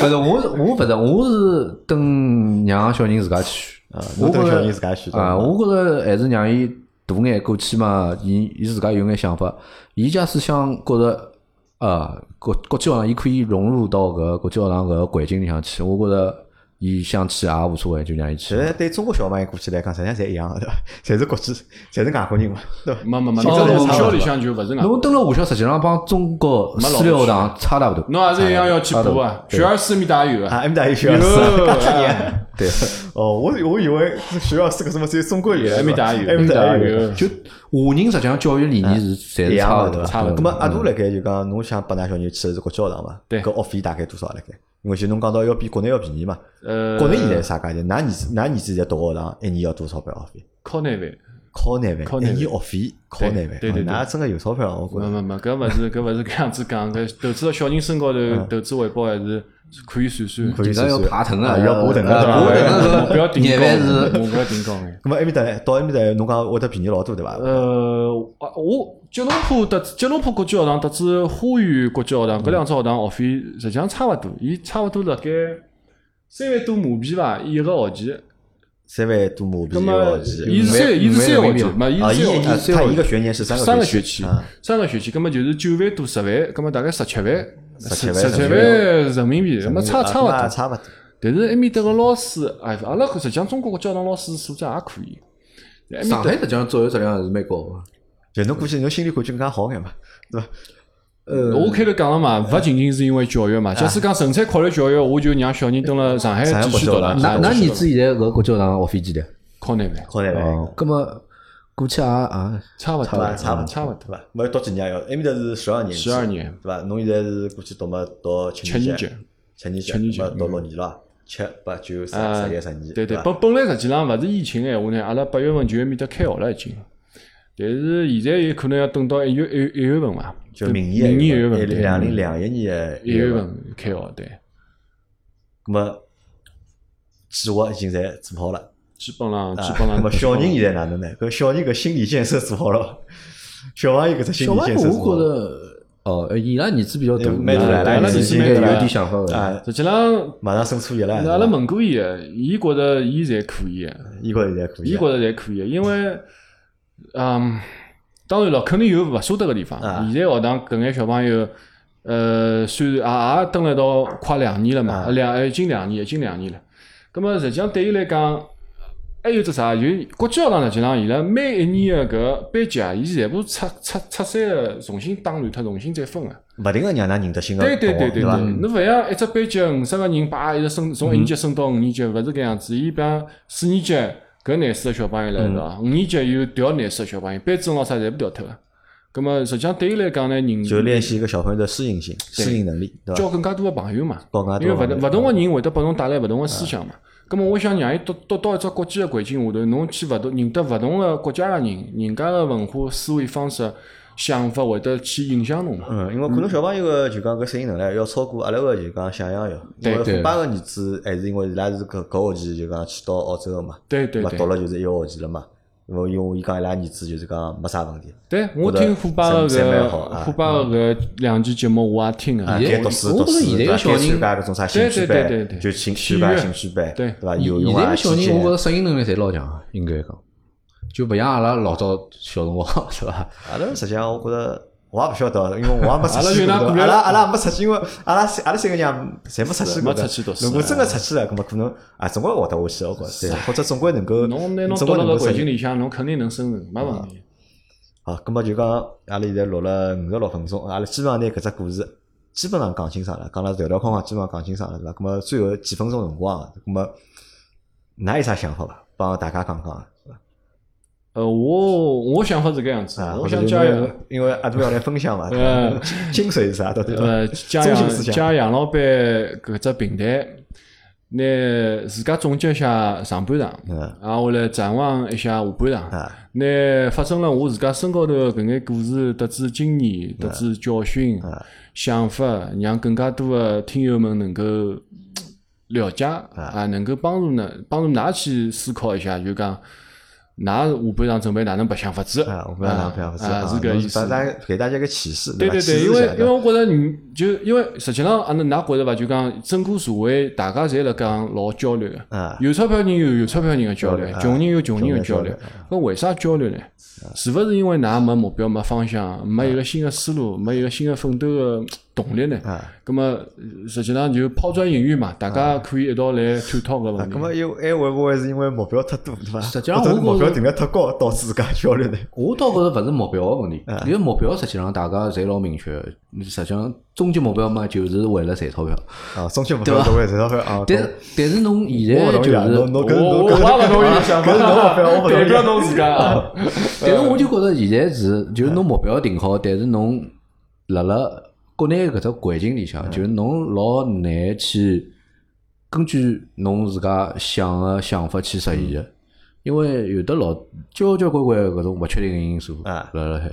Speaker 2: 勿是我我勿是我是等让小人自家去
Speaker 1: 啊，
Speaker 2: 我
Speaker 1: 等小人自家选
Speaker 2: 啊，我觉着还是让伊大眼过去嘛，伊伊自家有眼想法，伊假使想觉着啊国国际学堂，伊可以融入到搿国际学堂搿个环境里向去，我觉着伊想去也无所谓，就让伊去
Speaker 1: 其。实对中国小朋友过去来讲，实际上侪一样的，对伐？侪是国际，侪是外国人嘛，对伐？
Speaker 3: 没没没，
Speaker 1: 性
Speaker 3: 侬在
Speaker 1: 质侪差勿多
Speaker 3: 华校里向就勿是外
Speaker 2: 侬蹲辣华校，实际上帮中国私立学堂差大勿多。
Speaker 3: 侬也是一样要去补啊，学而思密达有
Speaker 1: 啊，
Speaker 3: 啊。
Speaker 1: 埃面搭有学
Speaker 3: 有
Speaker 1: 校是，
Speaker 3: 啊
Speaker 1: 介年。对，哦，我我以为学而思搿什么只有中国有，
Speaker 3: 埃面搭有
Speaker 1: 埃面搭也有。
Speaker 3: 有。
Speaker 2: 就华人实际上教育理念是侪
Speaker 1: 一
Speaker 2: 是差勿多？
Speaker 3: 差勿多
Speaker 1: 阿杜辣盖就讲，侬想拨㑚小人去的是国际学堂嘛？
Speaker 3: 对
Speaker 1: 搿学费大概多少辣盖？因为就侬讲到要比国内要便宜嘛。
Speaker 3: 呃，
Speaker 1: 国内现在啥价钿？㑚儿子㑚儿子现在读学堂一年要多少百学费？
Speaker 3: 靠难万。
Speaker 1: 靠廿万，
Speaker 3: 靠
Speaker 1: 一年学费靠廿万。
Speaker 3: 对对对
Speaker 1: 真个有钞票，我觉着。
Speaker 3: 没没没，搿勿是搿勿是搿样子讲，搿投资到小人身高头，投资回报还是可以算算。
Speaker 1: 可以算算
Speaker 2: 爬藤啊，
Speaker 1: 啊要爬藤
Speaker 2: 啊
Speaker 1: 啊
Speaker 2: 爬藤
Speaker 3: 目标定高，
Speaker 2: 廿万是
Speaker 3: 目标定高眼。
Speaker 1: 咁么埃面搭呢？到埃面搭侬讲会得便宜老多对伐？
Speaker 3: 呃，啊我吉隆坡特吉隆坡国际学堂特子花园国际学堂搿两只学堂学费实际上差勿多，伊差勿多辣盖三万多马币伐一个学期。
Speaker 1: 三万多马币一
Speaker 3: 葛么
Speaker 1: 个学期。
Speaker 3: 伊是三，伊是三个学期，没，伊是三个学期。
Speaker 1: 年他一个学年是三
Speaker 3: 三
Speaker 1: 个
Speaker 3: 个学期
Speaker 1: 啊，
Speaker 3: 三个学期，葛么就是九万多十万，葛么大概十七万
Speaker 1: ，17万
Speaker 3: 十七
Speaker 1: 17
Speaker 3: 万人民币，葛么差
Speaker 1: 啊
Speaker 3: 差勿多。
Speaker 1: 那差勿多。
Speaker 3: 但是埃面搭个老师，哎，阿拉实际上中国个教堂老师素质也可以。
Speaker 2: 上海实际上教育质量还是蛮高的。
Speaker 1: 就侬估计侬心理环境更加好眼嘛，对伐？
Speaker 2: 呃
Speaker 3: 我开头讲了嘛，勿仅仅是因为教育嘛。假使讲纯粹考虑教育，我就让小人蹲辣上海
Speaker 1: 上海
Speaker 3: 继续读了。
Speaker 2: 那那儿子现在搿国际学堂学费几钿？
Speaker 3: 考难办，
Speaker 1: 考难办，
Speaker 2: 哦，葛么过去也也
Speaker 3: 差勿多，
Speaker 1: 差勿差勿
Speaker 3: 差勿多。
Speaker 1: 对伐？没读几年要，埃面搭是十二年十
Speaker 3: 二年
Speaker 1: 对伐？侬现在是过去读么读七年
Speaker 3: 级，
Speaker 1: 七年级，
Speaker 3: 七年级
Speaker 1: 么读六年了，七八九十
Speaker 3: 啊
Speaker 1: 十一十二，
Speaker 3: 对对，
Speaker 1: 伐？
Speaker 3: 本本来实际上勿是疫情闲话呢，阿拉八月份就埃面搭开学了已经。但是现在有可能要等到一月一一月份嘛，
Speaker 1: 就明
Speaker 3: 明年一月份，对
Speaker 1: 两零两一年的
Speaker 3: 一月，份开学，对，
Speaker 1: 那么计划已经侪做好了。
Speaker 3: 基本上基
Speaker 1: 啊，
Speaker 3: 本上。
Speaker 1: 那么小人现在哪能呢？搿小人搿心理建设做好了，小朋友搿只心理建设做好了。
Speaker 2: 觉着哦，呃伊拉儿子比较大，
Speaker 1: 有蛮大了
Speaker 3: 伊拉儿子
Speaker 2: 应该有
Speaker 3: 蛮大了
Speaker 2: 点想法个。
Speaker 1: 啊，
Speaker 3: 实际上，
Speaker 1: 马上升初一了，
Speaker 3: 阿拉问过伊个，伊觉着伊侪可以个，
Speaker 1: 伊觉着现在可以啊，
Speaker 3: 伊觉着侪可以个，因为，嗯，当然咯，肯定有勿舍得个地方。
Speaker 1: 啊
Speaker 3: 现在学堂搿眼小朋友，呃，虽然也也蹲辣一道快两年了嘛，
Speaker 1: 啊
Speaker 3: 两已经两年，已经两年了。葛么实际上对伊来讲，还有只啥？就国际学堂实际上伊拉每一年个搿班级啊，伊全部拆拆拆散个，重新打乱脱，重新再分个。
Speaker 1: 勿停个让㑚认得新个
Speaker 3: 对对
Speaker 1: 对？
Speaker 3: 对对对，侬勿像一只班级五十个人，把一直升从一年级升到五年级，勿是搿样子。伊比方四年级搿廿四个小朋友来是伐？五年级有调廿四个小朋友，班主任咾啥侪部调脱个。葛末实际上对伊来讲呢，人
Speaker 1: 就练习一个小朋友的适应性、适应能力，对伐？
Speaker 3: 交更加多个朋友嘛。因为勿同勿同个人会得拨侬带来勿同个思想嘛。葛末我想让伊到到到一只国际个环境下头，侬去勿同认得勿同个国家个人，人家个文化、思维方式、想法会得去影响侬嘛。
Speaker 1: 嗯，因为可能小朋友个就讲搿适应能力要超过阿拉个就讲想象要。因为
Speaker 2: 对
Speaker 1: 虎爸个儿子还是因为伊拉是搿搿学期就讲去到澳洲个嘛，嘛
Speaker 3: 对对对
Speaker 1: 读了就是一个学期了嘛。因为因为伊讲伊拉儿子就是讲没啥问题，
Speaker 3: 对，我听虎爸个
Speaker 1: 侪蛮
Speaker 3: 搿
Speaker 1: 好啊
Speaker 3: 虎爸个搿两期节目我也听个。
Speaker 1: 啊，
Speaker 2: 现在
Speaker 1: 该读书
Speaker 2: 我觉得
Speaker 1: 读书，对伐？
Speaker 2: 现在个小人
Speaker 1: 该参加搿种啥兴趣
Speaker 3: 对对对
Speaker 1: 班，
Speaker 3: 对
Speaker 1: 就兴趣
Speaker 3: 班
Speaker 1: 兴趣班，
Speaker 3: 对
Speaker 1: 对伐？
Speaker 2: 现
Speaker 1: 游泳啊、
Speaker 2: 在个小人，我觉着适应能力侪老强个，应该讲，就勿像阿拉老早小辰光，是伐？
Speaker 1: 阿拉实际上我觉着。我也勿晓得，因为我也没出
Speaker 3: 阿拉
Speaker 1: 去过。阿拉阿拉也没出去，因为阿拉阿拉三个人侪没出去过。
Speaker 3: 没出去读书
Speaker 1: 如果真个出去了，葛么可能啊，总归活得下去，我觉着对，或者总归能够，
Speaker 3: 侬拿侬
Speaker 1: 总
Speaker 3: 到了搿
Speaker 1: 归能够适应。
Speaker 3: 环境里向，侬肯定能生存，没问题。
Speaker 1: 好，葛么就讲阿拉现在录了五十六分钟，阿拉基本上拿搿只故事基本上讲清爽了，讲了条条框框，基本上讲清爽了，对伐？葛么最后几分钟辰光啊，葛么㑚有啥想法伐？帮大家讲讲？
Speaker 3: 呃，我我想法是搿样子
Speaker 1: 啊，，
Speaker 3: 我想加油
Speaker 1: 为。因为阿杜要来分享嘛，
Speaker 3: 呃
Speaker 1: 精髓是啥？到底
Speaker 3: 呃，加杨
Speaker 1: 中心思想
Speaker 3: 加杨老板搿只平台，拿自家总结一下上半场，
Speaker 1: 嗯
Speaker 3: 然后来展望一下下半场。
Speaker 1: 啊，
Speaker 3: 拿发生了我自家身高头的搿眼故事得知经验、得知教训、想法，让更加多的听友们能够了解啊，能够帮助呢，帮助㑚去思考一下，就讲㑚下半场准备哪能白相法子
Speaker 1: 啊，我不要拿不要
Speaker 3: 啊，是搿意思
Speaker 1: 大。家给大家一个启示，
Speaker 3: 对对对，因为因为我觉着你就因为实际上，阿侬㑚觉着伐？就讲整个社会大家侪辣讲老焦虑个，
Speaker 1: 啊，
Speaker 3: 有钞票人有有钞票人个焦虑穷人有穷人个焦虑。搿为啥焦虑呢？是勿是因为㑚没目标、没方向、没一个新个思路、没一个新个奋斗个动力呢？
Speaker 1: 啊，
Speaker 3: 葛么呃实际上就抛砖引玉嘛，大家可以一道来探讨搿问题
Speaker 1: 咁。么又还会不会是因为目标太多，对伐？
Speaker 2: 实际上我
Speaker 1: 目标定得太高，导致自家焦虑呢？
Speaker 2: 我倒觉着勿是目标个问题，因为目标实际上大家侪老明确的，实际上终极目标嘛，就是为了赚钞票。
Speaker 1: 啊，终极目标都会赚钞票啊。
Speaker 2: 但是但是侬现在就是，
Speaker 3: 我我我也勿同意想法，
Speaker 1: 搿是侬目标，我勿同
Speaker 3: 代
Speaker 1: 意
Speaker 3: 表侬自家啊。
Speaker 2: 但是我就觉着现在是，就是侬目标定好，但是侬辣辣国内搿只环境里向，就是侬老难去根据侬自家想个想法去实现个，因为有的老交交关关搿种勿确定个因素
Speaker 1: 啊。
Speaker 2: 辣辣海。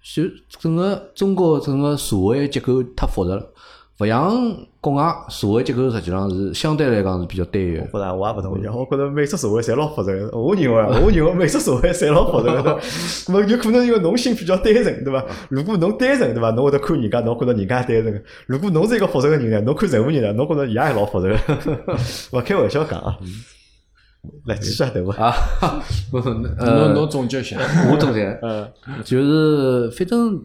Speaker 2: 就整个中国整个社会结构太复杂了，勿像国外社会结构实际上是相对来讲是比较单一个。
Speaker 1: 我觉着我也勿同意，我觉着每只社会侪老复杂个。我认为啊，我认为每只社会侪老复杂个，对伐？咁么有可能因为侬心比较单纯，对伐？如果侬单纯，对伐？侬会得看人家，侬觉着人家单纯个。如果侬是一个复杂个人呢，侬看任何人呢，侬觉着伊也老复杂个。勿开玩笑讲啊，来继续啊，对伐？
Speaker 2: 啊，
Speaker 3: 侬
Speaker 2: 呃，
Speaker 3: 侬总结一下。
Speaker 2: 我总结，
Speaker 3: 嗯，
Speaker 2: 就是反正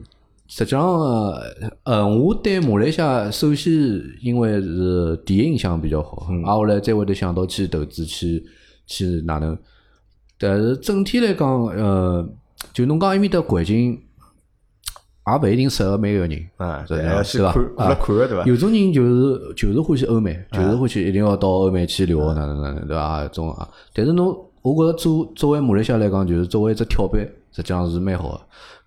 Speaker 2: 实际上，呃，我对马来西亚首先因为是第一印象比较好，啊，后来再会得想到去投资去去哪能，但是整体来讲，呃，就侬讲埃面搭环境，也勿一定适合每个人。
Speaker 1: 啊，
Speaker 2: 是吧啊
Speaker 1: 看个对伐？
Speaker 2: 有种人就是就是欢喜欧美，就是欢喜一定要到欧美去留学哪能哪能，对伐？啊，种啊，但是侬，我觉着作作为马来西亚来讲，就是作为一只跳板，实际上是蛮好个。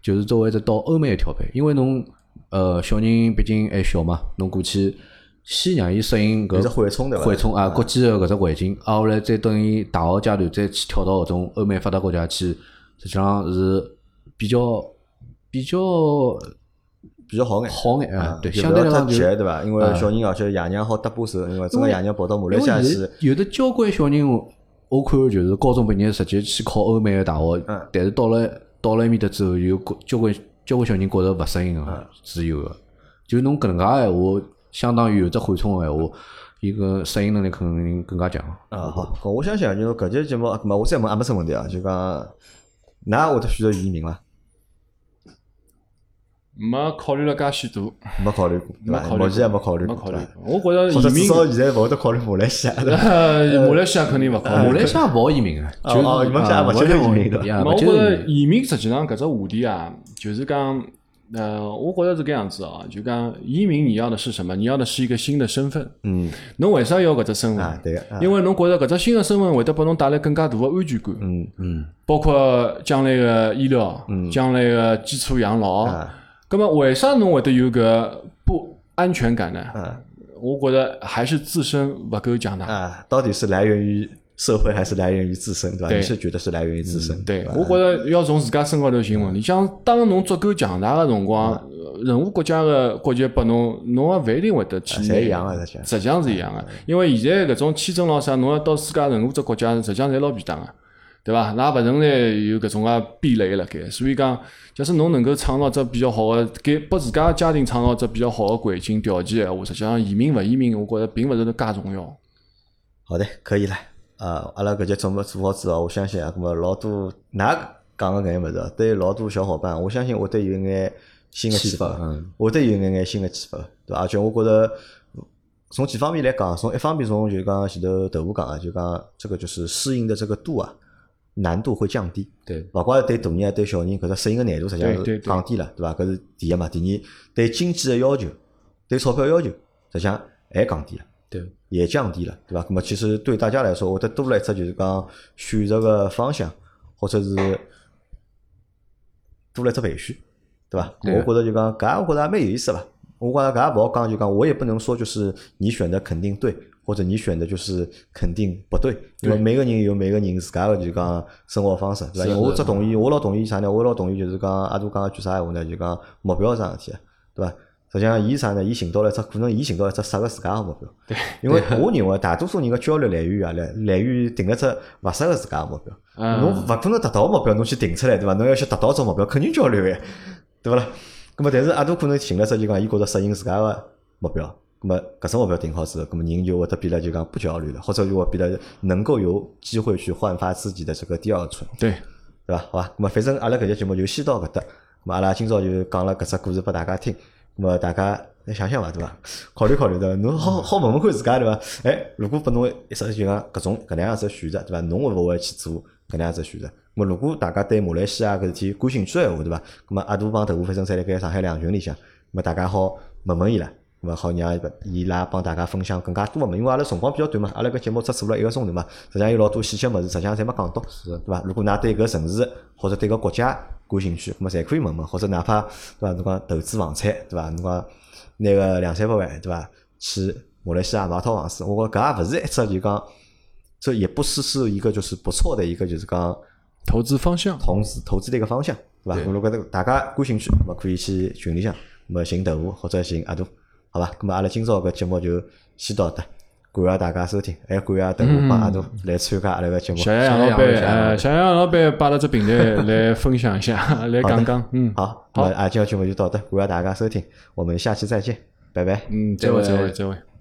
Speaker 2: 就是作为一只到欧美个调配，因为侬呃小人毕竟还小嘛，侬过去先让伊适应搿
Speaker 1: 只缓冲对伐
Speaker 2: 缓冲啊，国际个搿只环境，啊后来再等伊大学阶段再去跳到搿种欧美发达国家去，实际上是比较比较
Speaker 1: 比较好眼。
Speaker 2: 好眼啊
Speaker 1: 啊，，
Speaker 2: 对，相对来讲就
Speaker 1: 急对伐？因为小人而且爷娘好搭把手，因为真个爷娘跑到马来西亚去
Speaker 2: 有的，交关小人，我我看就是高中毕业直接去考欧美个大学，
Speaker 1: 嗯
Speaker 2: 但是到了到了埃面搭之后，有交交关交关小人觉着勿适应
Speaker 1: 嗯
Speaker 2: 个，是有个。就侬搿能介闲话，相当于有只缓冲个闲话，伊个适应能力肯定更加强。
Speaker 1: 啊，好，搿我相信啊，就是搿节节目，咁么我再问阿没啥问题啊，就讲，㑚会得选择移民伐？
Speaker 3: 没考虑了介许多，
Speaker 1: 没考虑过，对伐？
Speaker 3: 没考虑
Speaker 1: 目前还没考虑过，
Speaker 3: 没考虑。过。我觉着移民至
Speaker 1: 少现在勿会得考虑马来西亚，
Speaker 3: 马来西亚肯定勿考虑。
Speaker 2: 马来西亚勿好移民啊，就
Speaker 1: 哦哦马来西亚勿接受移民对吧
Speaker 3: 我觉
Speaker 2: 勿接受移民
Speaker 3: 着移民实际上搿只话题啊，就是讲，呃，我觉着是搿样子啊，就讲移民你要的是什么？你要的是一个新的身份。
Speaker 1: 嗯，
Speaker 3: 侬为啥要搿只身份？
Speaker 1: 啊，对
Speaker 3: 因为侬觉着搿只新的身份会得拨侬带来更加大的安全感，
Speaker 1: 嗯嗯
Speaker 3: 包括将来个医疗，将来个基础养老。
Speaker 1: 啊
Speaker 3: 咁么为啥侬会得有个不安全感呢？
Speaker 1: 啊
Speaker 3: 我觉着还是自身勿够强大。
Speaker 1: 啊，到底是来源于社会还是来源于自身，对伐？
Speaker 3: 对
Speaker 1: 你是觉得是来源于自身，
Speaker 3: 对，
Speaker 1: 吧
Speaker 3: 我觉着要从自家身高头寻问题。像当侬足够强大的辰光，呃任何国家的国籍拨侬，侬也勿一定会得去。
Speaker 1: 啊侪一样个，实际上。
Speaker 3: 是一样个，因为现在搿种签证咾啥，侬要到世界任何只国家，实际上侪老便当个，对伐？那勿存在有搿种啊壁垒辣盖，所以讲，假使侬能够创造只比较好个，给拨自家家庭创造只比较好个环境条件闲话，实际上移民勿移民，我觉着并勿是介重要。
Speaker 1: 好的，可以了。呃，阿拉搿节节目做好之后，我相信啊，搿么老多㑚讲个搿眼物事啊，对老多小伙伴，我相信会得有眼新的启发，
Speaker 2: 嗯，
Speaker 1: 会得有眼眼新的启发，对伐？而且我觉着从几方面来讲，从一方面从就讲前头豆腐讲啊，就讲这个就是适应的这个度啊，难度会降低。
Speaker 2: 对，
Speaker 1: 勿怪对大人啊，对小人搿只适应个难度实际上是降低了，对伐？搿是第一嘛。第二，对经济个要求，对钞票要求，实际上还降低了。
Speaker 2: 对，
Speaker 1: 也降低了，对吧？那么其实对大家来说，会得多了一只就是讲选择个方向，或者是多了一只培训，对吧？我觉着就讲搿，我觉着还蛮有意思吧。我觉着搿也勿好讲，就讲我也不能说就是你选的肯定对，或者你选的就是肯定不对，因为每个人有每个人自家个就讲生活方式，对吧？
Speaker 2: 是
Speaker 1: 因为我只同意，我老同意啥呢？我老同意就是讲阿杜讲个句啥闲话呢？就讲目标桩事体，对伐？实际上，伊啥呢？伊寻到了一只可能，伊寻到了一只适合自家个目标。对，因为我认为大多数人个焦虑来源于啊，来来源于定一只勿适合自家个目标。
Speaker 3: 嗯
Speaker 1: 侬勿可能达到目标，侬去定出来，对伐？侬要去达到只目标，肯定焦虑个呀，对勿啦？咁么，但是阿杜可能寻了只就讲，伊觉着适应自家个目标。咁么，搿只目标定好之后，咁么人就会得变得就讲不焦虑了，或者就会变得能够有机会去焕发自己的这个第二春。
Speaker 3: 对，
Speaker 1: 对伐？好伐？咁么反正阿拉搿节节目就先到搿搭。咁么阿拉今朝就讲了搿只故事拨大家听。咁么大家来想想伐，对伐？考虑考虑对伐？侬好好问问看自家对伐？哎，如果拨侬一直就讲搿种搿能样子选择对伐？侬会勿会去做搿能样子选择？咁么如果大家对马来西亚搿事体感兴趣个闲话对伐？咁么阿杜帮豆腐反正侪辣盖上海两群里向，咁么大家好问问伊拉。咁么好让伊拉帮大家分享更加多个嘛，因为阿拉辰光比较短嘛，阿拉搿节目只做了一个钟头嘛，实际上有老多细节物事，实际上侪没讲到，对伐？如果㑚对搿城市或者对搿国家感兴趣，咁么侪可以问问，或者哪怕对伐？侬讲投资房产，对伐？侬讲拿个两三百万，对伐？去马来西亚买套房子，我讲搿也勿是一只就讲，这也不是是一个就是不错的一个就是讲
Speaker 3: 投资方向。
Speaker 1: 投资投资的一个方向，对伐？如果大家感兴趣，咁么可以去群里向，咁么寻豆腐或者寻阿杜，好伐？咁么阿拉今朝个节目就先到这，感谢大家收听，还感谢豆腐帮阿杜来参加阿拉个节目。
Speaker 3: 谢谢杨老板，
Speaker 2: 小杨
Speaker 3: 呃，小杨老板摆了只平台 来分享一下，来讲讲，嗯，
Speaker 1: 好，那么啊，今朝节目就到这，感谢大家收听，我们下期再见，拜拜。
Speaker 3: 嗯，再会，再会，再会。